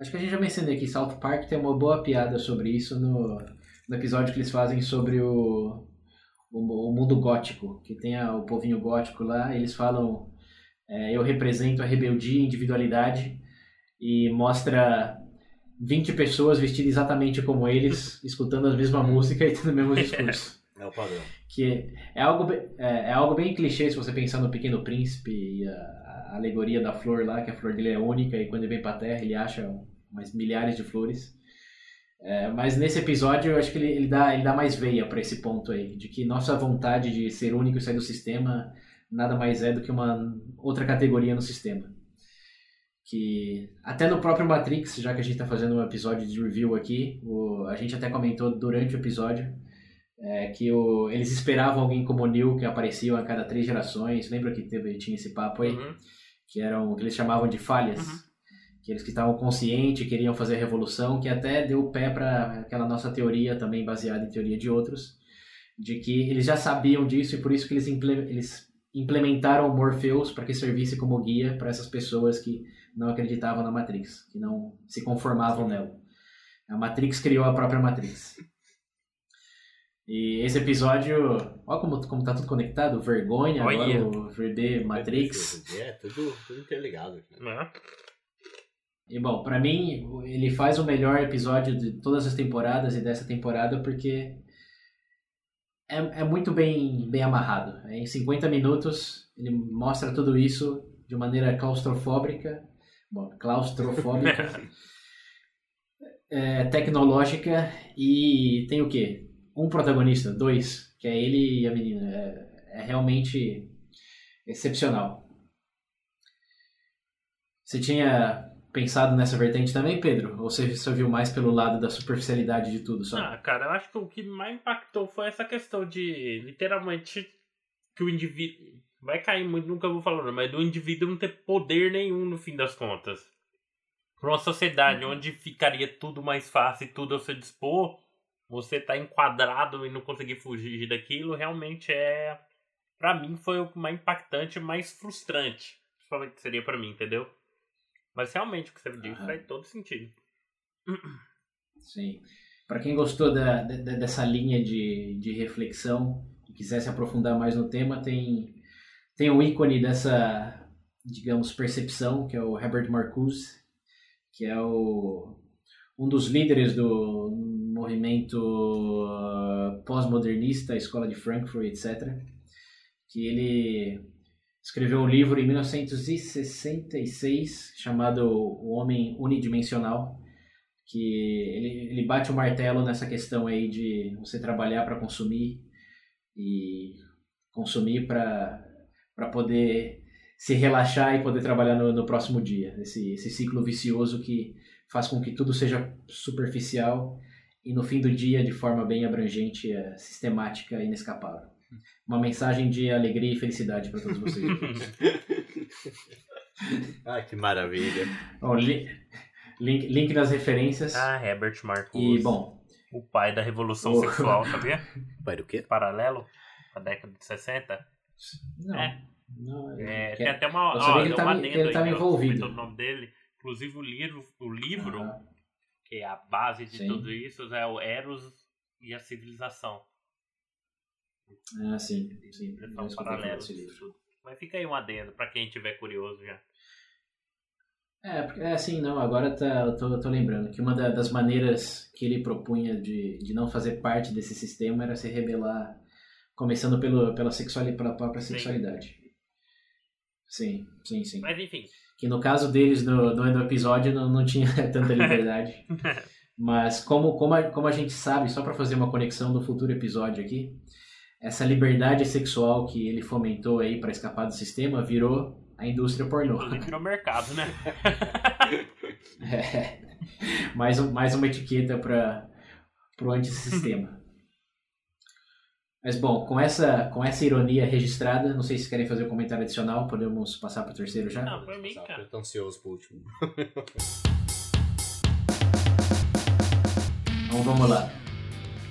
acho que a gente já mencionou aqui, South Park tem uma boa piada sobre isso no, no episódio que eles fazem sobre o, o, o mundo gótico, que tem a, o povinho gótico lá, eles falam é, eu represento a rebeldia e individualidade e mostra 20 pessoas vestidas exatamente como eles, escutando a mesma música e tendo o mesmo discurso. Padrão. Que é algo, é, é, algo bem clichê se você pensar no Pequeno Príncipe e a, a, alegoria da flor lá, que a flor dele é única e quando ele vem pra Terra ele acha umas milhares de flores. É, mas nesse episódio eu acho que ele, ele, dá, ele dá mais veia para esse ponto aí, de que nossa vontade de ser único e sair do sistema nada mais é do que uma outra categoria no sistema. Que até no próprio Matrix, já que a gente está fazendo um episódio de review aqui, o, a gente até comentou durante o episódio é, que o, eles esperavam alguém como o Neo que aparecia a cada três gerações. Lembra que teve, tinha esse papo aí? Uhum. Que eram que eles chamavam de falhas. Uhum. Que eles que estavam conscientes, queriam fazer a revolução, que até deu pé para aquela nossa teoria, também baseada em teoria de outros, de que eles já sabiam disso e por isso que eles, eles implementaram o Morpheus para que servisse como guia para essas pessoas que não acreditavam na Matrix, que não se conformavam nela. A Matrix criou a própria Matrix. E esse episódio, olha como, como tá tudo conectado, vergonha, Olha. agora o VD Matrix. É, tudo, tudo interligado. É. E bom, para mim, ele faz o melhor episódio de todas as temporadas e dessa temporada porque é, é muito bem, bem amarrado. Em 50 minutos, ele mostra tudo isso de maneira claustrofóbica, bom, claustrofóbica, é, tecnológica e tem o quê? Um protagonista, dois, que é ele e a menina. É, é realmente excepcional. Você tinha pensado nessa vertente também, Pedro? Ou você só viu mais pelo lado da superficialidade de tudo só? Ah, cara, eu acho que o que mais impactou foi essa questão de, literalmente, que o indivíduo. Vai cair muito, nunca vou falar, mas do indivíduo não ter poder nenhum no fim das contas. Para uma sociedade onde ficaria tudo mais fácil e tudo ao seu dispor, você tá enquadrado e não conseguir fugir daquilo, realmente é. Pra mim foi o mais impactante, mais frustrante. Principalmente seria para mim, entendeu? Mas realmente o que você disse Aham. faz todo sentido. Sim. Para quem gostou da, de- dessa linha de, de reflexão e quiser se aprofundar mais no tema, tem, tem um ícone dessa, digamos, percepção, que é o Herbert Marcuse, que é o, um dos líderes do movimento ah, pós-modernista, Escola de Frankfurt, etc. Que ele escreveu um livro em 1966 chamado O Homem Unidimensional, que ele, ele bate o martelo nessa questão aí de você trabalhar para consumir e consumir para poder se relaxar e poder trabalhar no, no próximo dia. Esse, esse ciclo vicioso que faz com que tudo seja superficial e no fim do dia de forma bem abrangente, é, sistemática e inescapável. Uma mensagem de alegria e felicidade para todos vocês. Ah, que maravilha. Bom, li- link, link nas referências. Ah, Herbert Marcuse. e, bom, O pai da revolução O- sexual, sabia? Pai do quê? Paralelo à década de 60. não. É. não É, que- tem até uma. ó, ele tem tava- uma que adendo ele aí, tava ó, envolvido. o nome dele. Inclusive o livro, o livro Aham. Que é a base de Sim. tudo isso, é o Eros e a Civilização. Ah, sim, sim. São paralelos. Mas fica aí um adendo pra quem tiver curioso já. É, porque- é assim, não, agora tá, eu tô, eu tô lembrando que uma da- das maneiras que ele propunha de, de não fazer parte desse sistema era se rebelar, começando pelo, pela, sexuali, pela própria Sim. sexualidade. Sim, sim, sim. Mas enfim, Que no caso deles, no, no, episódio, não, não tinha tanta liberdade. Mas como, como, a, como a gente sabe, só para fazer uma conexão do futuro episódio aqui, essa liberdade sexual que ele fomentou aí para escapar do sistema virou a indústria pornô. virou mercado, né? É. mais, um, mais uma etiqueta para o antissistema. Mas bom, com essa, com essa ironia registrada, não sei se querem fazer um comentário adicional, podemos passar para o terceiro já? Não, por mim, cara. Eu tô ansioso pro último. Então vamos lá.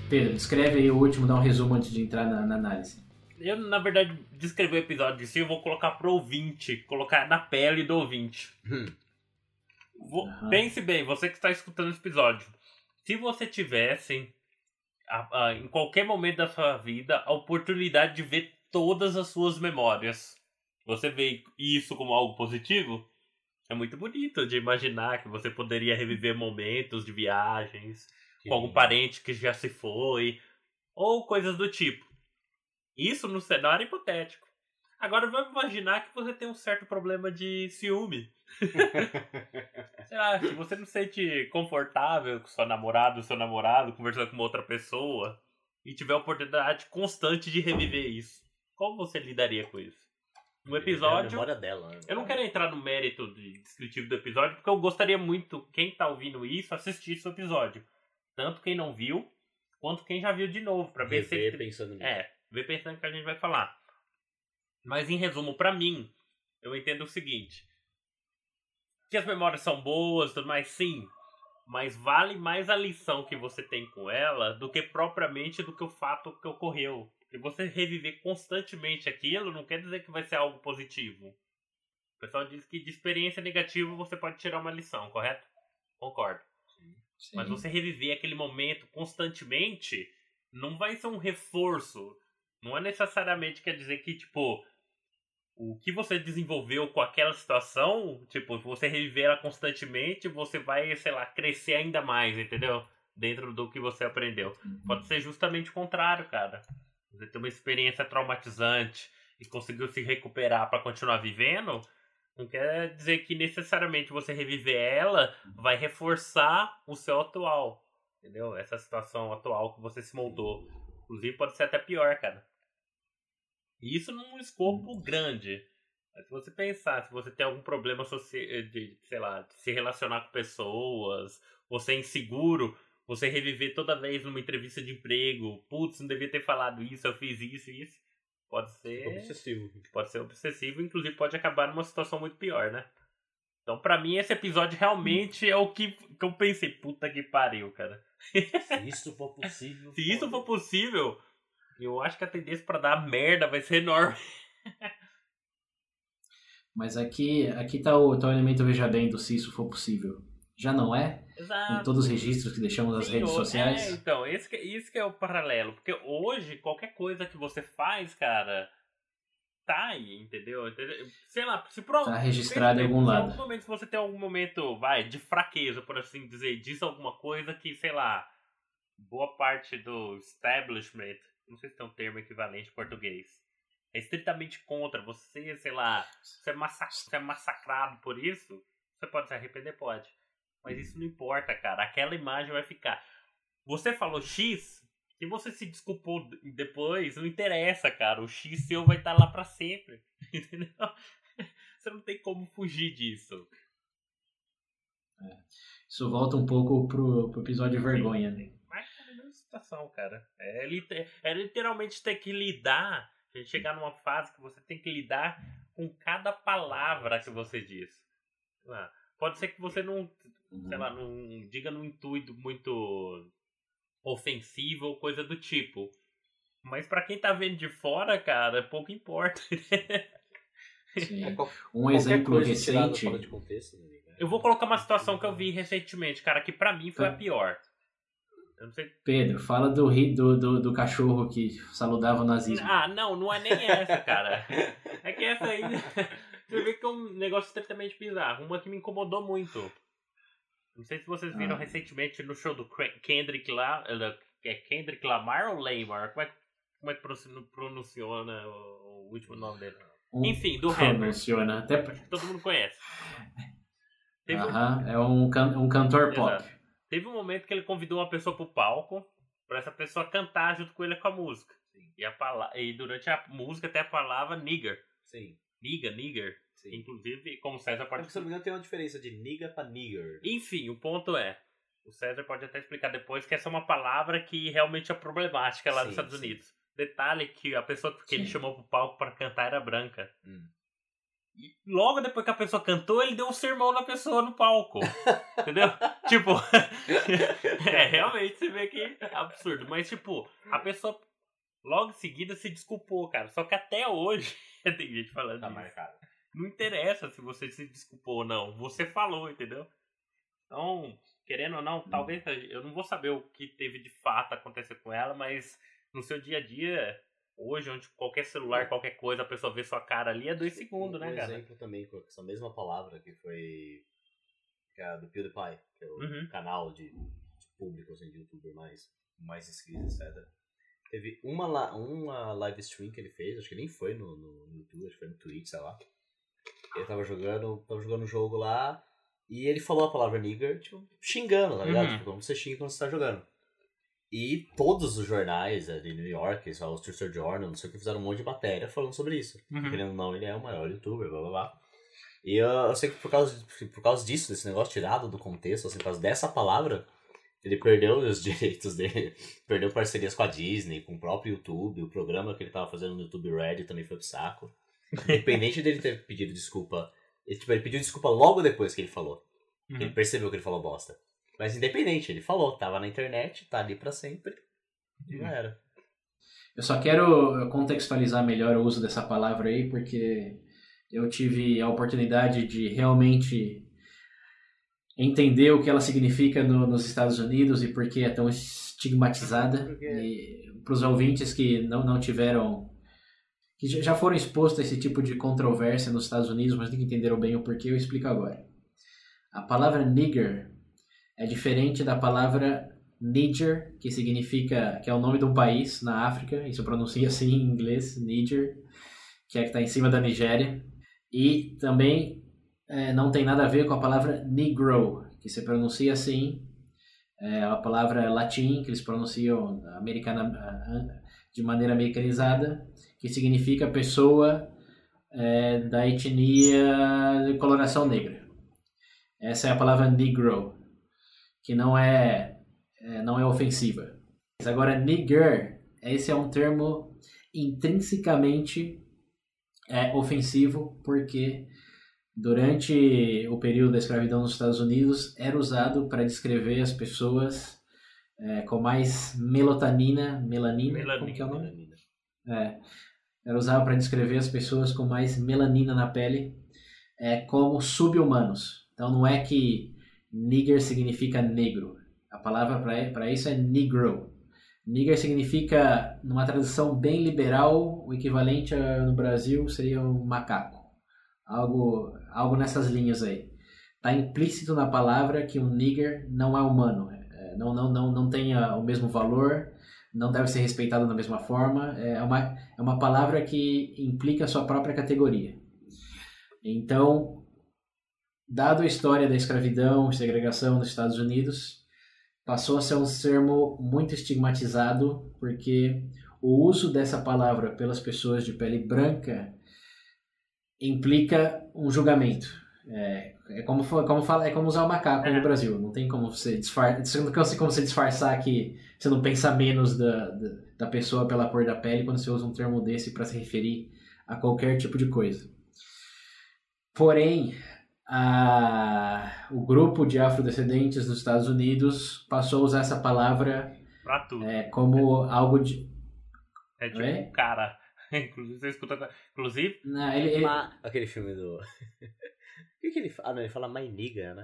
Pedro, descreve aí o último, dá um resumo antes de entrar na, na análise. Eu, na verdade, descrever o episódio de si, eu vou colocar pro ouvinte, colocar na pele do ouvinte. Hum. Vo- Aham. Pense bem, você que está escutando esse episódio. Se você tivesse, a- a- em qualquer momento da sua vida, a oportunidade de ver todas as suas memórias, você vê isso como algo positivo? É muito bonito de imaginar que você poderia reviver momentos de viagens, com algum parente que já se foi, ou coisas do tipo. Isso no cenário hipotético. Agora vamos imaginar que você tem um certo problema de ciúme. Sei lá, se você não se sente confortável com sua namorada ou seu namorado conversando com uma outra pessoa e tiver a oportunidade constante de reviver isso, como você lidaria com isso? No É a episódio, memória dela, né? eu não quero entrar no mérito de- descritivo do episódio, porque eu gostaria muito, quem tá ouvindo isso, assistir esse episódio. Tanto quem não viu, quanto quem já viu de novo, pra ver se pensando nisso. é, ver pensando que a gente vai falar. Mas em resumo, pra mim, eu entendo o seguinte: que as memórias são boas, tudo mais, sim. Mas vale mais a lição que você tem com ela do que propriamente do que o fato que ocorreu. E você reviver constantemente aquilo não quer dizer que vai ser algo positivo. O pessoal diz que de experiência negativa você pode tirar uma lição, correto? Concordo. Sim. Mas você reviver aquele momento constantemente não vai ser um reforço. Não é necessariamente quer dizer que, tipo, o que você desenvolveu com aquela situação, tipo, você reviver ela constantemente, você vai, sei lá, crescer ainda mais, entendeu? Dentro do que você aprendeu. Pode ser justamente o contrário, cara. Você ter uma experiência traumatizante e conseguiu se recuperar pra continuar vivendo, não quer dizer que necessariamente você reviver ela vai reforçar o seu atual. Entendeu? Essa situação atual que você se moldou. Inclusive pode ser até pior, cara. E isso num escopo grande. Mas se você pensar, se você tem algum problema soci... de, sei lá, de se relacionar com pessoas, você é inseguro, você reviver toda vez numa entrevista de emprego, putz, não devia ter falado isso, eu fiz isso e isso. Pode ser. Obsessivo. Pode ser obsessivo, inclusive pode acabar numa situação muito pior, né? Então, pra mim, esse episódio realmente é o que, que eu pensei. Puta que pariu, cara. Se isso for possível. Se isso for possível, eu acho que a tendência pra dar merda vai ser enorme. Mas aqui, aqui tá, o, tá o elemento veja bem do se isso for possível. Já não é? Exato. Com todos os registros que deixamos nas Sim, redes sociais. É, então, esse que, isso que é o paralelo. Porque hoje, qualquer coisa que você faz, cara, tá aí, entendeu? Sei lá, se por Tá registrado em algum se lado. momento, se você tem algum momento, vai, de fraqueza, por assim dizer, diz alguma coisa que, sei lá, boa parte do establishment, não sei se tem um termo equivalente em português, é estritamente contra você, sei lá, você é, massa- você é massacrado por isso, você pode se arrepender? Pode. Mas isso não importa, cara. Aquela imagem vai ficar. Você falou X, se você se desculpou depois, não interessa, cara. O X seu vai estar lá pra sempre. Entendeu? Você não tem como fugir disso. Isso volta um pouco pro, pro episódio de vergonha, né? Mas é a mesma situação, cara. É, é literalmente ter que lidar. A gente chegar numa fase que você tem que lidar com cada palavra que você diz. Ah, pode ser que você não, sei lá, não diga num intuito muito ofensivo ou coisa do tipo. Mas pra quem tá vendo de fora, cara, pouco importa. Sim. É, Um exemplo recente. fora de contexto, né? Eu vou colocar uma situação que eu vi recentemente, cara, que pra mim foi a Tá. pior. Pedro, fala do, do, do, do cachorro que saludava o nazismo. Ah, não, não é nem essa, cara. É que essa aí. Você vê que é um negócio estritamente bizarro. Uma que me incomodou muito. Não sei se vocês viram Ah. recentemente no show do Kendrick lá. É Kendrick Lamar ou Lamar? Como é, que- como é que pronun- pronunciona o, último nome dele? Um Enfim, do rapper. pronunciona até. que Todo mundo conhece. Teve, um- Aham, é um, can, um cantor pop. Teve um momento que ele convidou uma pessoa pro palco pra essa pessoa cantar junto com ele com a música. E, a e durante a música até a palavra nigger. Sim, Nigga, nigger. sim. Inclusive, como o César É pode porque, se não me engano, tem uma diferença de nigga pra nigger. Enfim, o ponto é. O César pode até explicar depois que essa é uma palavra que realmente é problemática lá Sim, nos Estados sim. Unidos. Detalhe que a pessoa que ele chamou pro palco pra cantar era branca. Hum. Logo depois que a pessoa cantou, ele deu um sermão na pessoa no palco. entendeu? Tipo. é, realmente você vê que é absurdo. Mas, tipo, a pessoa logo em seguida se desculpou, cara. Só que até hoje tem gente falando Tá isso. marcado. Não interessa se você se desculpou ou não. Você falou, entendeu? Então, querendo ou não, talvez eu não vou saber o que teve de fato acontecer com ela, mas no seu dia a dia, hoje, onde qualquer celular, qualquer coisa, a pessoa vê sua cara ali, é dois segundos, um né, cara? exemplo também com essa mesma palavra que foi que é a do PewDiePie, que é o Uhum. canal de, de público, assim, de youtuber mais, mais inscritos, etc. Teve uma, uma live stream que ele fez, acho que nem foi no, no, no YouTube, acho que foi no Twitch, sei lá. Ele tava jogando, tava jogando um jogo lá e ele falou a palavra nigger, tipo, xingando, tá ligado? Uhum. Tipo, como você xinga quando você tá jogando. E todos os jornais eh, de New York, o Street Journal, não sei o que, fizeram um monte de matéria falando sobre isso. Uhum. Querendo ou não, ele é o maior youtuber, blá blá blá. E eu, eu sei que por causa, por causa disso, desse negócio tirado do contexto, assim, por causa dessa palavra, ele perdeu os direitos dele, perdeu parcerias com a Disney, com o próprio YouTube, o programa que ele tava fazendo no YouTube Red também foi pro saco. Independente dele ter pedido desculpa, ele, tipo, ele pediu desculpa logo depois que ele falou. Uhum. Ele percebeu que ele falou bosta. Mas independente, ele falou, tava na internet, tá ali pra sempre. E já era. Eu só quero contextualizar melhor o uso dessa palavra aí, porque eu tive a oportunidade de realmente entender o que ela significa no- nos Estados Unidos e por que é tão estigmatizada. Porque- E para os ouvintes que não, não tiveram. que já- já foram expostos a esse tipo de controvérsia nos Estados Unidos, mas não entenderam bem o porquê, eu explico agora. A palavra nigger é diferente da palavra Niger, que significa que é o nome de um país na África, isso pronuncia assim em inglês, Niger, que é que está em cima da Nigéria. E também é, não tem nada a ver com a palavra Negro, que se pronuncia assim, é a palavra latim, que eles pronunciam americana, de maneira americanizada, que significa pessoa é, da etnia de coloração negra. Essa é a palavra Negro, que não é, é, não é ofensiva. Mas agora, nigger, esse é um termo intrinsecamente é, ofensivo, porque durante o período da escravidão nos Estados Unidos, era usado para descrever as pessoas é, com mais melatonina, melanina, Melanina. como que é o nome? É, era usado para descrever as pessoas com mais melanina na pele é, como sub-humanos. Então não é que nigger significa negro. A palavra para isso é negro. Nigger significa, numa tradução bem liberal, o equivalente a, no Brasil seria um macaco. Algo, algo nessas linhas aí. Está implícito na palavra que um nigger não é humano. É, não, não, não, não tem o mesmo valor, não deve ser respeitado da mesma forma. É uma, é uma palavra que implica a sua própria categoria. Então, dado a história da escravidão e segregação nos Estados Unidos, passou a ser um termo muito estigmatizado, porque o uso dessa palavra pelas pessoas de pele branca implica um julgamento. É, é como, fa- como fala, é como usar o macaco É. no Brasil. Não tem como você disfarçar, não tem como você disfarçar que você não pensa menos da, da, da pessoa pela cor da pele quando você usa um termo desse para se referir a qualquer tipo de coisa. Porém, a, o grupo de afrodescendentes dos Estados Unidos passou a usar essa palavra Pra tudo. é, como algo de. É tipo Oi? um cara. Inclusive, você escuta. Inclusive, Não, ele, ele- Ma- Aquele filme do. O que, que ele fala? Ah, não, ele fala my nigga, né?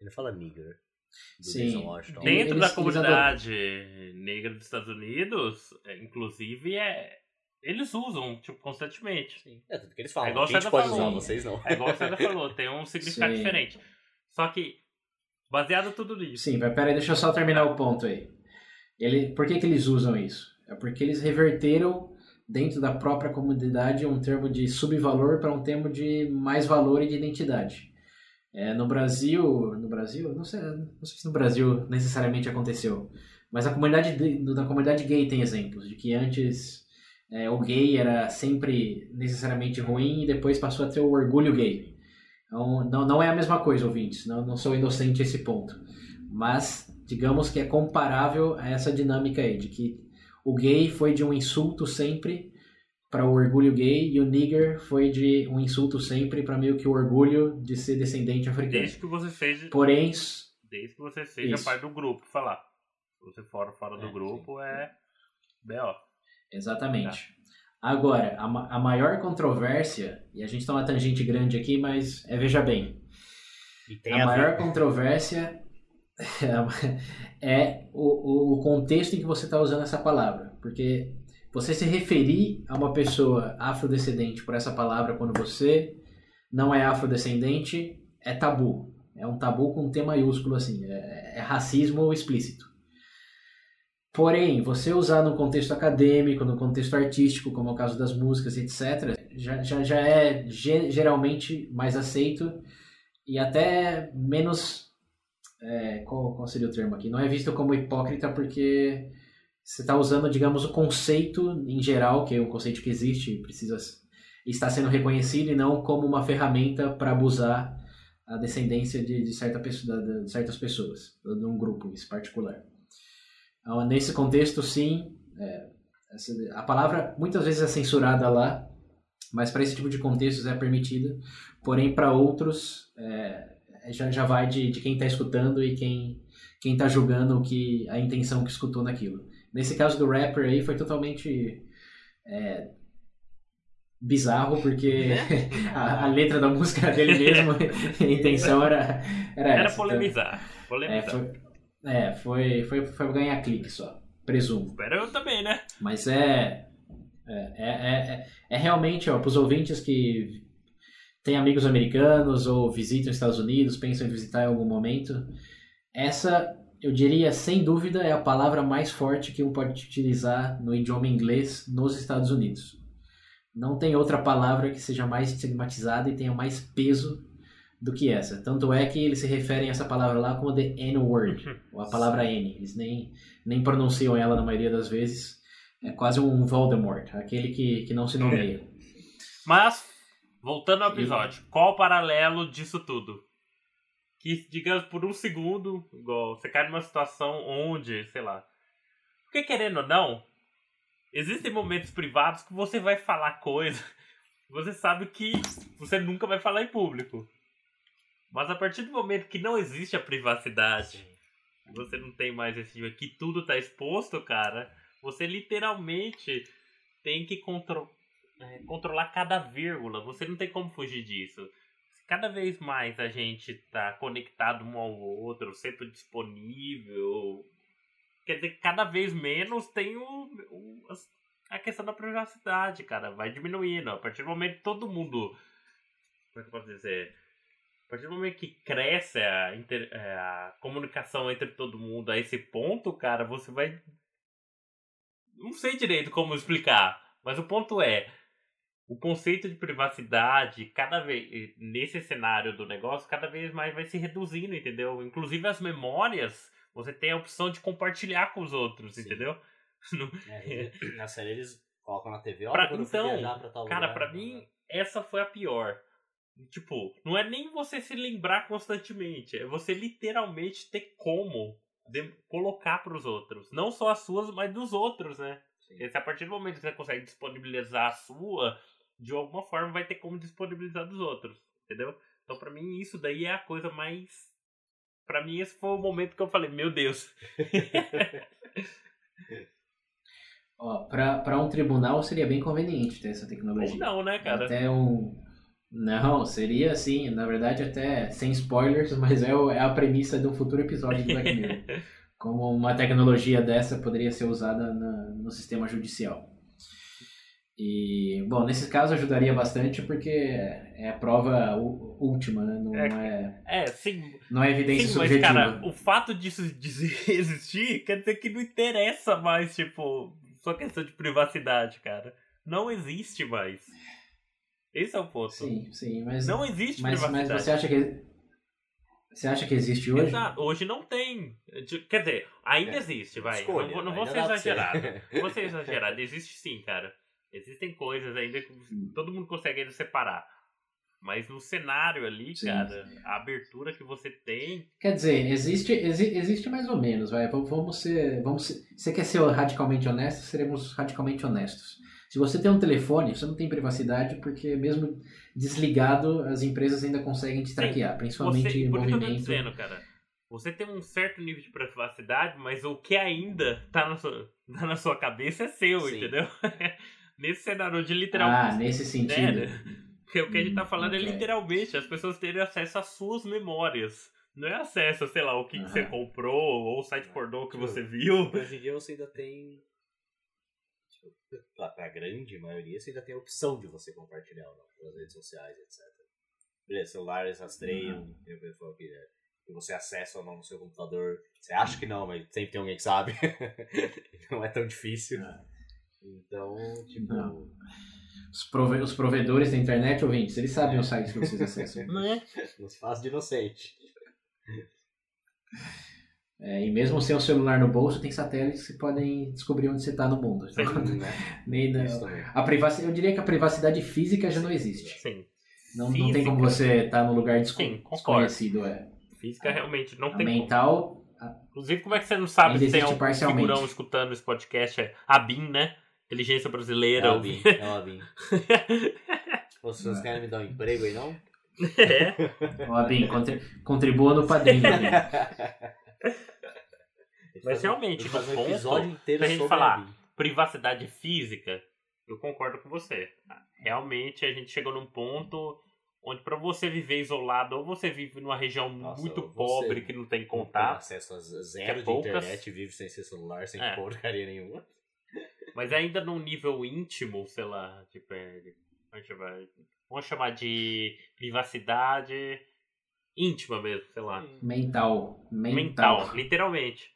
Ele não fala nigger. Do Sim. Ele- dentro eles- da eles comunidade negra dos Estados Unidos, é, inclusive, é. Eles usam, tipo, constantemente. Sim. É tudo que eles falam. É igual a gente você pode falou. usar, vocês não. É igual você já falou, tem um significado Sim. diferente. Só que, baseado tudo nisso. Sim, mas peraí, deixa eu só terminar o ponto aí. Ele, por que, que eles usam isso? É porque eles reverteram dentro da própria comunidade um termo de subvalor para um termo de mais valor e de identidade. É, no Brasil, no Brasil, não sei, não sei se no Brasil necessariamente aconteceu, mas a comunidade de- da comunidade gay tem exemplos de que antes é, o gay era sempre necessariamente ruim e depois passou a ter o orgulho gay. Então, não, não é a mesma coisa, ouvintes. Não, não sou inocente a esse ponto. Mas, digamos que é comparável a essa dinâmica aí, de que o gay foi de um insulto sempre para o orgulho gay e o nigger foi de um insulto sempre para meio que o orgulho de ser descendente africano. Desde que você seja, Porém, desde que você seja Isso. parte do grupo, falar. Se você for fora do É, grupo, é B.O. Exatamente. Agora, a, ma- a maior controvérsia, e a gente tá uma tangente grande aqui, mas é, veja bem, a a, maior controvérsia é o, o contexto em que você está usando essa palavra. Porque você se referir a uma pessoa afrodescendente por essa palavra quando você não é afrodescendente é tabu. É um tabu com T maiúsculo, assim. É, é racismo explícito. Porém, você usar no contexto acadêmico, no contexto artístico, como é o caso das músicas, etc., já, já, já é ge- geralmente mais aceito e até menos. é, qual, qual seria o termo aqui? Não é visto como hipócrita porque você está usando, digamos, o conceito em geral, que é um conceito que existe e precisa estar sendo reconhecido, e não como uma ferramenta para abusar a descendência de, de, certa de certas pessoas, de um grupo em particular. Então, nesse contexto, sim, é, a palavra muitas vezes é censurada lá, mas para esse tipo de contextos é permitida, porém para outros é, já, já vai de, de quem está escutando e quem quem está julgando o que a intenção que escutou naquilo. Nesse caso do rapper aí foi totalmente é, bizarro porque a, a letra da música dele mesmo, a intenção era era, Era essa. Então, polemizar. é, Polemizar. foi, é, foi, foi, foi ganhar clique só, presumo. Espera eu também, né? Mas é. É, é, é, é realmente, ó, para os ouvintes que têm amigos americanos ou visitam os Estados Unidos, pensam em visitar em algum momento, essa, eu diria, sem dúvida, é a palavra mais forte que um pode utilizar no idioma inglês nos Estados Unidos. Não tem outra palavra que seja mais estigmatizada e tenha mais peso do que essa. Tanto é que eles se referem a essa palavra lá como the N-word, ou a palavra N. Eles nem, nem pronunciam ela na maioria das vezes. É quase um Voldemort, aquele que, que não se nomeia. Mas, voltando ao episódio, qual o paralelo disso tudo? Que, digamos, por um segundo, igual, você cai numa situação onde, sei lá. Porque querendo ou não, existem momentos privados que você vai falar coisa. você sabe que você nunca vai falar em público. Mas a partir do momento que não existe a privacidade, você não tem mais esse tipo, que tudo tá exposto, cara, você literalmente tem que contro é, controlar cada vírgula. Você não tem como fugir disso. Cada vez mais a gente tá conectado um ao outro, sempre disponível. Quer dizer, cada vez menos tem o, o a questão da privacidade, cara. Vai diminuindo. A partir do momento que todo mundo. Como é que eu posso dizer? A partir do momento que cresce a, inter, é, a comunicação entre todo mundo a esse ponto, cara, você vai. Não sei direito como explicar, mas o ponto é o conceito de privacidade, cada vez nesse cenário do negócio, cada vez mais vai se reduzindo, entendeu? Inclusive as memórias, você tem a opção de compartilhar com os outros, Sim. entendeu? É, na série eles colocam na TV, olha, pra, então, pra tal cara, lugar, pra mim essa foi a pior. Tipo, não é nem você se lembrar constantemente, é você literalmente ter como de, colocar para os outros, não só as suas, mas dos outros, né? Sim. a partir do momento que você consegue disponibilizar a sua, de alguma forma vai ter como disponibilizar dos outros, entendeu? Então para mim isso daí é a coisa mais para mim esse foi o momento que eu falei, meu Deus. Ó, para um tribunal seria bem conveniente ter essa tecnologia. Ou não, né, cara? Até um não, seria assim, na verdade até sem spoilers, mas é, é a premissa de um futuro episódio do Black Mirror. Como uma tecnologia dessa poderia ser usada na, no sistema judicial. E, bom, nesse caso ajudaria bastante porque é a prova última, né? Não é, é, é sim. Não é evidência sim, subjetiva. Mas, cara, o fato disso existir quer dizer que não interessa mais, tipo, só questão de privacidade, cara. Não existe mais. Esse é o ponto. Sim, sim, mas. Não existe mas, privacidade. Mas você acha que. Você acha que existe hoje? Exato. Hoje não tem. Quer dizer, ainda é. existe, vai. Escolha, não, não vou ser exagerado. Não vou ser exagerado. Existe sim, cara. Existem coisas ainda que todo mundo consegue ainda separar. Mas no cenário ali, sim, cara, sim. a abertura que você tem. Quer dizer, existe, exi, existe mais ou menos, vai. Vamos ser. Vamos ser, você quer ser radicalmente honesto? Seremos radicalmente honestos. Se você tem um telefone, você não tem privacidade, porque mesmo desligado, as empresas ainda conseguem te traquear, sim, principalmente você, em movimento. Que eu tô dizendo, cara. Você tem um certo nível de privacidade, mas o que ainda tá na sua, tá na sua cabeça é seu, entendeu? nesse cenário de literalmente. Ah, nesse sentido. Né? Porque o que a gente tá falando é okay. é literalmente as pessoas terem acesso às suas memórias. Não é acesso, sei lá, o que, uhum. que você comprou ou o site pornô que você viu. Hoje em dia você ainda tem. Tipo, pra grande maioria, você ainda tem a opção de você compartilhar ou não pelas redes sociais, etc. Beleza, celulares rastreiam, uhum. que, né, que você acessa ou não no seu computador. Você acha que não, mas sempre tem alguém que sabe. não é tão difícil. Uhum. Então, tipo. Não. Os, prove os provedores da internet, ouvintes, eles sabem os sites que vocês acessam. Não é? Nos faz de inocente. É, e mesmo sem o celular no bolso, tem satélites que podem descobrir onde você está no mundo. Sim, né? Nem da, a privacidade, eu diria que a privacidade física já não existe. Sim. Não, não tem como você estar tá no lugar desco Sim, desconhecido. É. Física realmente não a tem mental, como. Inclusive, como é que você não sabe se tem um figurão escutando esse podcast? É a BIM, né? Inteligência brasileira. É o BIM, é o BIM. Vocês é. querem me dar um emprego aí, não? É. Ó, BIM, contribua no padrinho. Mas realmente, no um ponto, episódio inteiro a gente falar privacidade física, eu concordo com você. Realmente, a gente chegou num ponto onde para você viver isolado, ou você vive numa região Nossa, muito pobre que não tem contato. Não tem acesso a zero é de poucas... internet, vive sem ser celular, sem é. porcaria nenhuma. Mas ainda num nível íntimo, sei lá, tipo, é, vamos chamar de privacidade íntima mesmo, sei lá. Mental. Mental, Mental literalmente.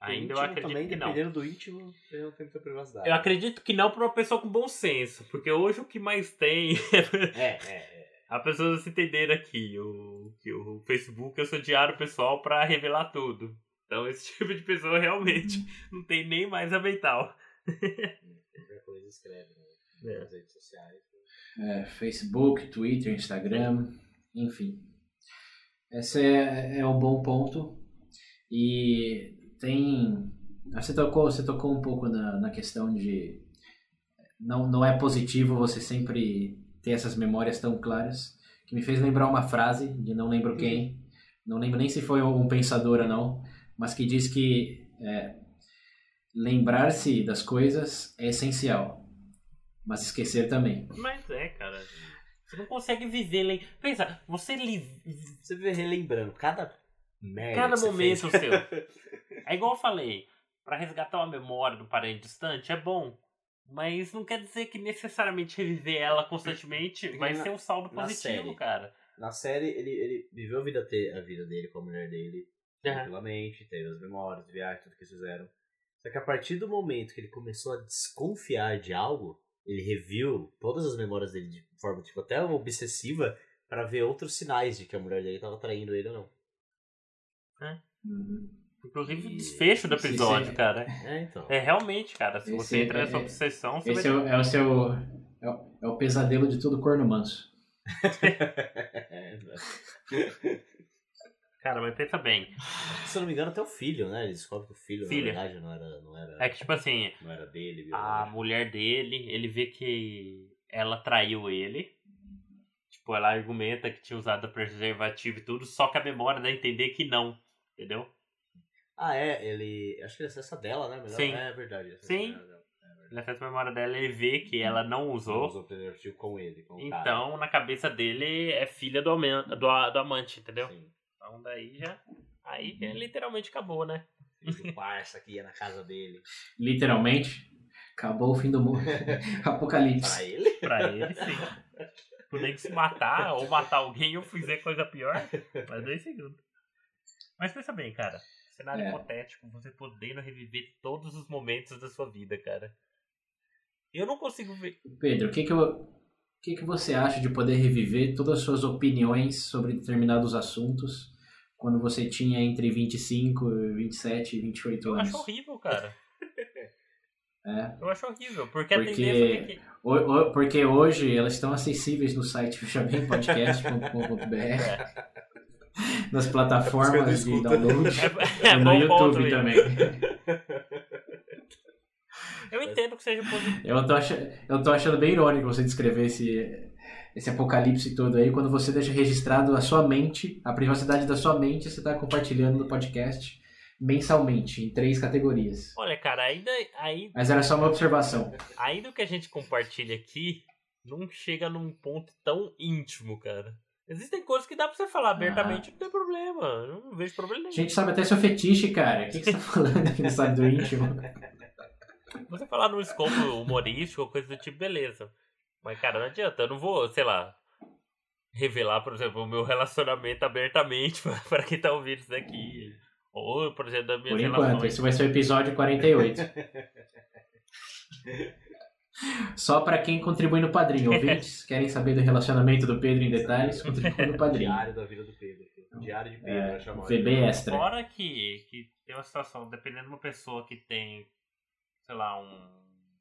Ainda eu acredito também, que não. Dependendo do íntimo, eu não tenho privacidade. Eu acredito que não para uma pessoa com bom senso, porque hoje o que mais tem é, é, é. a pessoa se entender aqui, o, que o Facebook é o seu diário pessoal para revelar tudo. Então esse tipo de pessoa realmente não tem nem mais a mental. Qualquer coisa escreve né? é. nas redes sociais. É, Facebook, Twitter, Instagram, enfim. Esse é, é um bom ponto. E tem. Você tocou, você tocou um pouco na, na questão de. Não, não é positivo você sempre ter essas memórias tão claras, que me fez lembrar uma frase de não lembro quem, não lembro nem se foi um pensador ou não, mas que diz que é, lembrar-se das coisas é essencial, mas esquecer também. Mas é, cara. Você não consegue viver. Lem... Pensa, você li... Você vê relembrando cada merda. cada momento fez. seu. É igual eu falei, pra resgatar uma memória do parente distante é bom. Mas não quer dizer que necessariamente reviver ela constantemente vai na- ser um saldo positivo, série. cara. Na série, ele, ele viveu a vida, te- a vida dele com a mulher dele tranquilamente, teve as memórias, viagens, tudo que eles fizeram. Só que a partir do momento que ele começou a desconfiar de algo, ele reviu todas as memórias dele de forma, tipo, até obsessiva, pra ver outros sinais de que a mulher dele tava traindo ele ou não. Inclusive o E- desfecho do episódio, esse- cara. É, então. É realmente, cara, se Esse você entra é- nessa é- obsessão, você Esse é vai... o, é o seu. É o, é o pesadelo de todo corno manso. É. Cara, mas pensa bem. Se eu não me engano, até o filho, né? Ele descobre que o filho, Filho. na verdade, não era, não era, É que, tipo assim, não era dele. a biológico. mulher dele, ele vê que ela traiu ele. Tipo, ela argumenta que tinha usado preservativo e tudo, só que a memória dá a entender que não. Entendeu? Ah, é, ele. Acho que ele acessa dela, né? Melhor- Sim. É verdade. acessa Sim. dela, dela. Ele acessa a memória dela ele vê que ela não usou. Usou o preservativo com ele. Com o cara. Então, na cabeça dele, é filha do, do, a- do amante, entendeu? Sim. Então, daí já. Aí é, literalmente acabou, né? Do parça que ia na casa dele. Literalmente, acabou o fim do mundo. Pra Apocalipse. ele? Pra ele, sim. Poder que se matar ou matar alguém ou fizer coisa pior, mas dois segundos. Mas pensa bem, cara. Cenário É. hipotético, você podendo reviver todos os momentos da sua vida, cara. Eu não consigo ver. Pedro, o que que, eu, o que que você acha de poder reviver todas as suas opiniões sobre determinados assuntos quando você tinha entre 25, 27 e 28 Eu anos? acho horrível, cara. É. Eu acho horrível, porque, a Porque- tendência é que. O- o- porque hoje elas estão acessíveis no site fechabempodcast.com.br, nas plataformas de escuta. download É, e é no YouTube também. Eu entendo que seja positivo. Eu tô, achando, eu tô achando bem irônico você descrever esse, esse apocalipse todo aí, quando você deixa registrado a sua mente, a privacidade da sua mente, você tá compartilhando no podcast mensalmente, em três categorias. Olha, cara, ainda, aí, Mas era só uma observação. ainda o que a gente compartilha aqui não chega num ponto tão íntimo, cara. Existem coisas que dá pra você falar abertamente, não tem problema. Não vejo problema A nenhum. gente sabe até seu fetiche, cara. O que, que você tá falando aqui no site do íntimo? Você falar num escopo humorístico ou coisa do tipo, beleza. Mas, cara, não adianta. Eu não vou, sei lá, revelar, por exemplo, o meu relacionamento abertamente pra, pra quem tá ouvindo isso daqui. Ou, por exemplo, das minhas Por enquanto, relações. esse vai ser o episódio 48. Só pra quem contribui no padrinho. Ouvintes, querem saber do relacionamento do Pedro em detalhes? Contribui no padrinho. Diário da vida do Pedro. filho. Diário de Pedro, É, chamar. VB extra. Fora que, que tem uma situação, dependendo de uma pessoa que tem, sei lá, um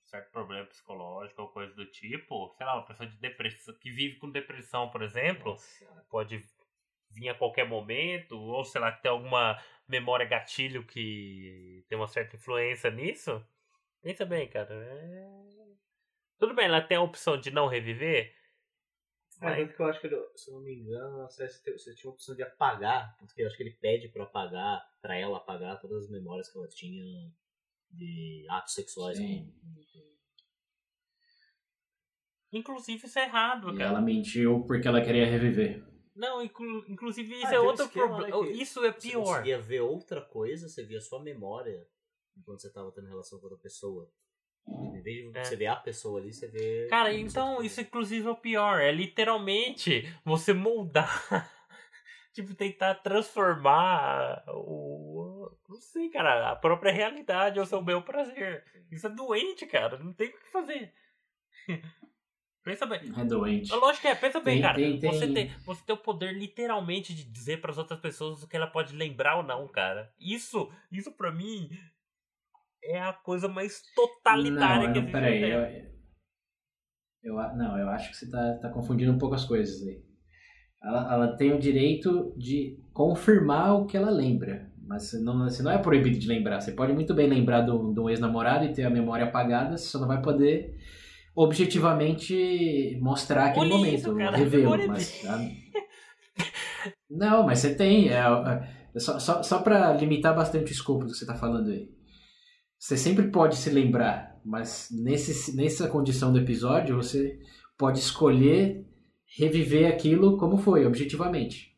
certo problema psicológico ou coisa do tipo, sei lá, uma pessoa de depressão, que vive com depressão, por exemplo, Nossa, pode vir a qualquer momento, ou sei lá, que tem alguma memória gatilho que tem uma certa influência nisso. Pensa bem, cara. é- Tudo bem, ela tem a opção de não reviver, É, mas que eu acho que, ele- se eu não me engano, você você tinha a opção de apagar, porque eu acho que ele pede pra apagar, pra ela apagar todas as memórias que ela tinha de atos sexuais. Sim. inclusive isso é errado, E cara. ela mentiu porque ela queria reviver. Não, inclu- inclusive isso Ah, é um outro esquema, problema. né, Isso é Você pior. conseguia ver outra coisa, você via sua memória enquanto você tava tendo relação com outra pessoa. Em vez de É. você ver a pessoa ali, você vê. Cara, você então isso inclusive é o pior. É literalmente você moldar. tipo, tentar transformar o. Não sei, cara, a própria realidade ao seu bel prazer. Isso é doente, cara. Não tem o que fazer. pensa bem. É doente. Lógico que é, pensa bem, Tem- cara. tem- tem- Você, tem, você tem o poder literalmente de dizer para as outras pessoas o que ela pode lembrar ou não, cara. Isso, isso para mim é a coisa mais totalitária não, que existe. peraí. Eu, eu, não, eu acho que você tá, tá confundindo um pouco as coisas aí. Ela, ela tem o direito de confirmar o que ela lembra. Mas você não, você não é proibido de lembrar. Você pode muito bem lembrar de um de um ex-namorado e ter a memória apagada, você só não vai poder objetivamente mostrar aquele Olha momento, revê-lo. Mas, não, mas você tem. É, é, só só, só para limitar bastante o escopo do que você está falando aí. Você sempre pode se lembrar, mas nesse, nessa condição do episódio, você pode escolher reviver aquilo como foi, objetivamente.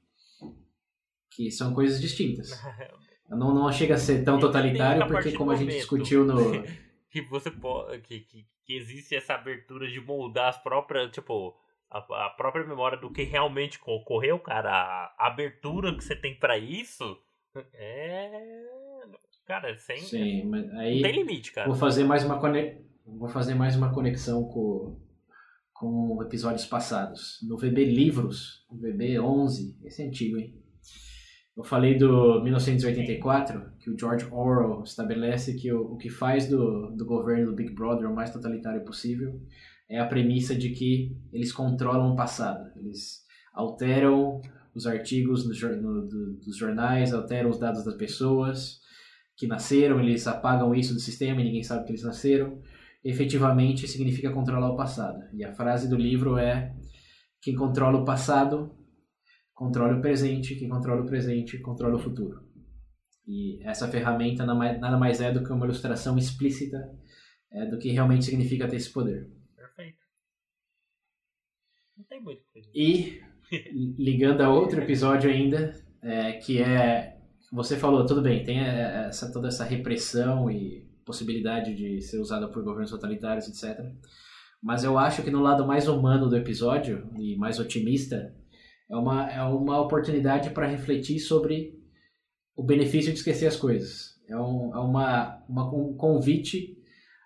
Que são coisas distintas. Não, não chega a ser tão totalitário, porque como a gente discutiu no. que você pode. Que, que, que existe essa abertura de moldar as próprias. Tipo, a, a própria memória do que realmente ocorreu, cara. A, abertura que você tem pra isso é. Cara, sem. Sim, mas Não aí. tem limite, cara. Vou fazer mais uma conex... vou fazer mais uma conexão com com episódios passados. No VB Livros, no VB 11, esse é antigo, hein? Eu falei do 1984, que o George Orwell estabelece que o, o que faz do, do governo do Big Brother o mais totalitário possível é a premissa de que eles controlam o passado. Eles alteram os artigos no, do- dos jornais, alteram os dados das pessoas que nasceram, eles apagam isso do sistema e ninguém sabe que eles nasceram. Efetivamente significa controlar o passado. E a frase do livro é: quem controla o passado controla o presente, quem controla o presente controla o futuro. E essa ferramenta nada mais- é do que uma ilustração explícita é, do que realmente significa ter esse poder. Perfeito. Não tem muito. E ligando a outro episódio ainda, é, que é você falou, tudo bem, tem essa, toda essa repressão e possibilidade de ser usada por governos totalitários, etc. Mas eu acho que no lado mais humano do episódio e mais otimista é uma, é uma oportunidade para refletir sobre o benefício de esquecer as coisas. É, um, é uma, uma, um convite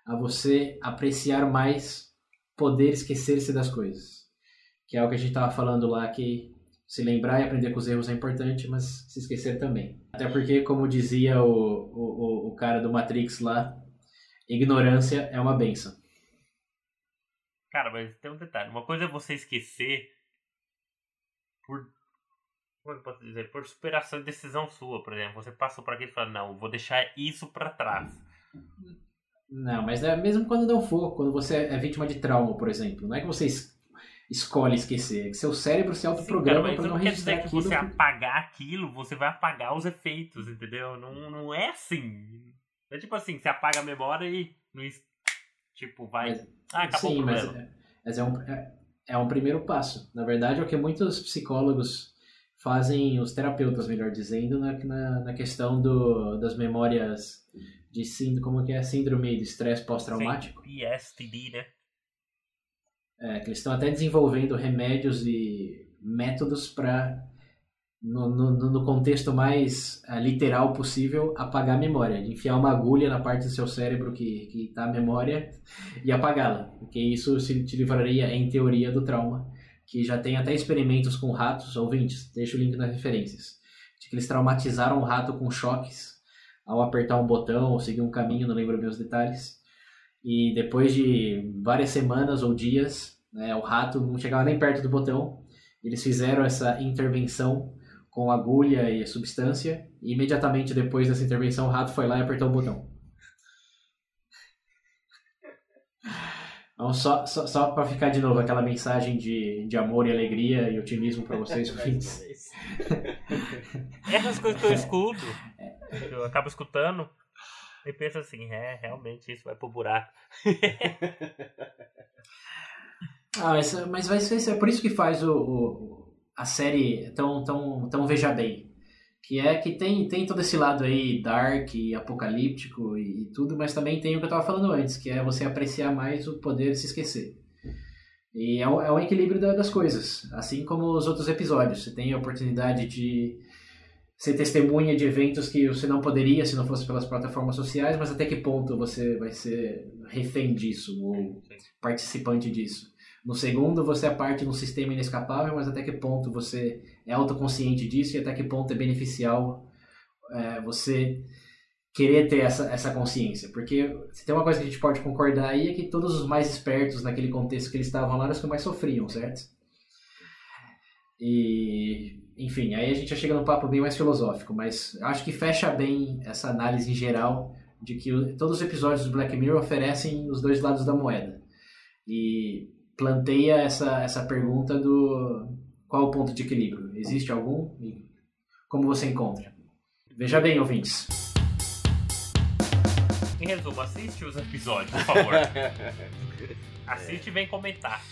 a você apreciar mais poder esquecer-se das coisas que é o que a gente estava falando lá, que se lembrar e aprender com os erros é importante, mas se esquecer também. Até porque, como dizia o, o, o- cara do Matrix lá, ignorância é uma benção. Cara, mas tem um detalhe. Uma coisa é você esquecer por. Como eu posso dizer? Por superação de decisão sua, por exemplo. Você passou por aquilo e fala, não, vou deixar isso pra trás. Não, mas é mesmo quando não for, quando você é vítima de trauma, por exemplo, não é que você es- escolhe esquecer, é que seu cérebro se autoprograma mas para não não registrar aquilo. você apagar aquilo, você vai apagar os efeitos, entendeu? Não, não é assim. É tipo assim, você apaga a memória e não tipo, vai. Mas- ah, acabou Sim, o mas, problema. é, mas é, um, é, é um primeiro passo. Na verdade, é o que muitos psicólogos fazem, os terapeutas, melhor dizendo, na, na, na questão do, das memórias de síndrome, como que é síndrome de estresse pós-traumático. PSTD, né? É, que eles estão até desenvolvendo remédios e métodos para, no, no, no contexto mais ah, literal possível, apagar a memória. De enfiar uma agulha na parte do seu cérebro que que está a memória e apagá-la. Porque isso se te livraria, em teoria, do trauma. Que já tem até experimentos com ratos, ouvintes, deixa o link nas referências. De que eles traumatizaram o rato com choques ao apertar um botão ou seguir um caminho, não lembro bem os detalhes. E depois de várias semanas ou dias, né, o rato não chegava nem perto do botão. Eles fizeram essa intervenção com agulha e substância. E imediatamente depois dessa intervenção, o rato foi lá e apertou o botão. Então, só, só, só para ficar de novo aquela mensagem de, de amor e alegria e otimismo para vocês, ouvintes. Essas coisas que eu escuto, que eu acabo escutando, e penso assim, é, realmente isso vai pro buraco. Ah, mas, mas vai ser, é por isso que faz o, o- a série tão, tão, tão veja bem. Que é que tem, tem todo esse lado aí dark e apocalíptico e, e tudo, mas também tem o que eu tava falando antes, que é você apreciar mais o poder de se esquecer. E é é um equilíbrio da- das coisas, assim como os outros episódios. Você tem a oportunidade de ser testemunha de eventos que você não poderia se não fosse pelas plataformas sociais, mas até que ponto você vai ser refém disso ou participante disso. No segundo, você é parte de um sistema inescapável, mas até que ponto você é autoconsciente disso e até que ponto é beneficial é, você querer ter essa, essa consciência. Porque se tem uma coisa que a gente pode concordar aí é que todos os mais espertos naquele contexto que eles estavam lá eram os que mais sofriam, certo? E, enfim, aí a gente já chega num papo bem mais filosófico, mas acho que fecha bem essa análise em geral de que todos os episódios do Black Mirror oferecem os dois lados da moeda. e planteia essa, essa pergunta do qual o ponto de equilíbrio? Existe algum? E como você encontra? Veja bem, ouvintes. Em resumo, assiste os episódios, por favor. assiste e vem comentar.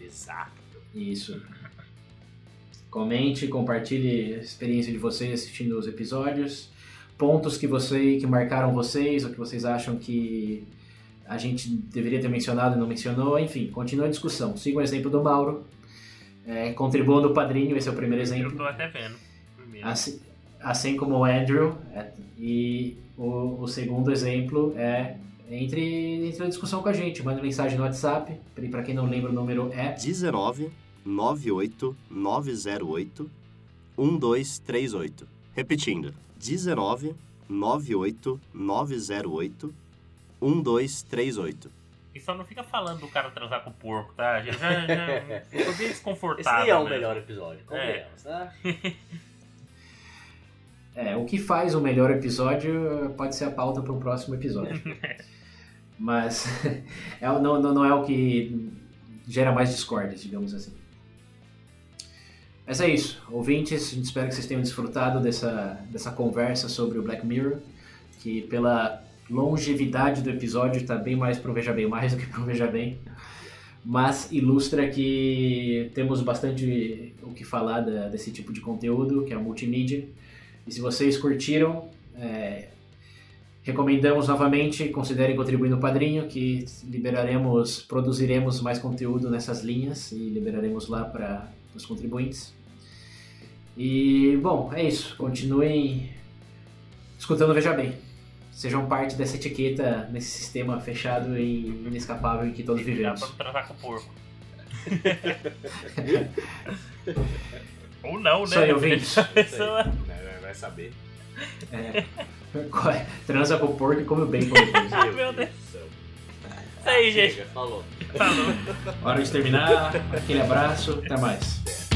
Exato. Isso. Comente, compartilhe a experiência de vocês assistindo os episódios, pontos que você que marcaram vocês, ou que vocês acham que a gente deveria ter mencionado e não mencionou, enfim, continue a discussão. Siga o exemplo do Mauro, é, contribua no padrinho, esse é o primeiro Eu exemplo. tô até vendo. Assim, assim como o Andrew, é, e o, o segundo exemplo é entre, entre a discussão com a gente. Manda mensagem no WhatsApp, para quem não lembra o número é 19 98 908 1238. Repetindo, 19 98 908 1238. E só não fica falando do cara transar com o porco, tá? Já, já, já tô bem Esse desconfortável. nem é o mesmo. melhor episódio, convenhamos, tá? É, o que faz o melhor episódio pode ser a pauta para o próximo episódio. Mas é, não, não, não é o que gera mais discórdias, digamos assim. Mas é isso. Ouvintes, a gente espera que vocês tenham desfrutado dessa, dessa conversa sobre o Black Mirror, que pela longevidade do episódio está bem mais pro Veja Bem Mais do que pro Veja Bem. Mas ilustra que temos bastante o que falar da- desse tipo de conteúdo, que é a multimídia. E se vocês curtiram, é, recomendamos novamente, considerem contribuir no Padrinho, que liberaremos, produziremos mais conteúdo nessas linhas e liberaremos lá para os contribuintes. E, bom, é isso. Continuem escutando Veja Bem. Sejam parte dessa etiqueta nesse sistema fechado e inescapável em que todos Dá vivemos. pra transar com o porco. Ou não, né? Aí, ouvintes. Pessoa- Vai- saber. É, transa com o porco e come o bacon depois. Ah, meu Deus. céu. Isso aí, gente. Chega, falou. Falou. Hora de terminar. Aquele abraço. Até mais.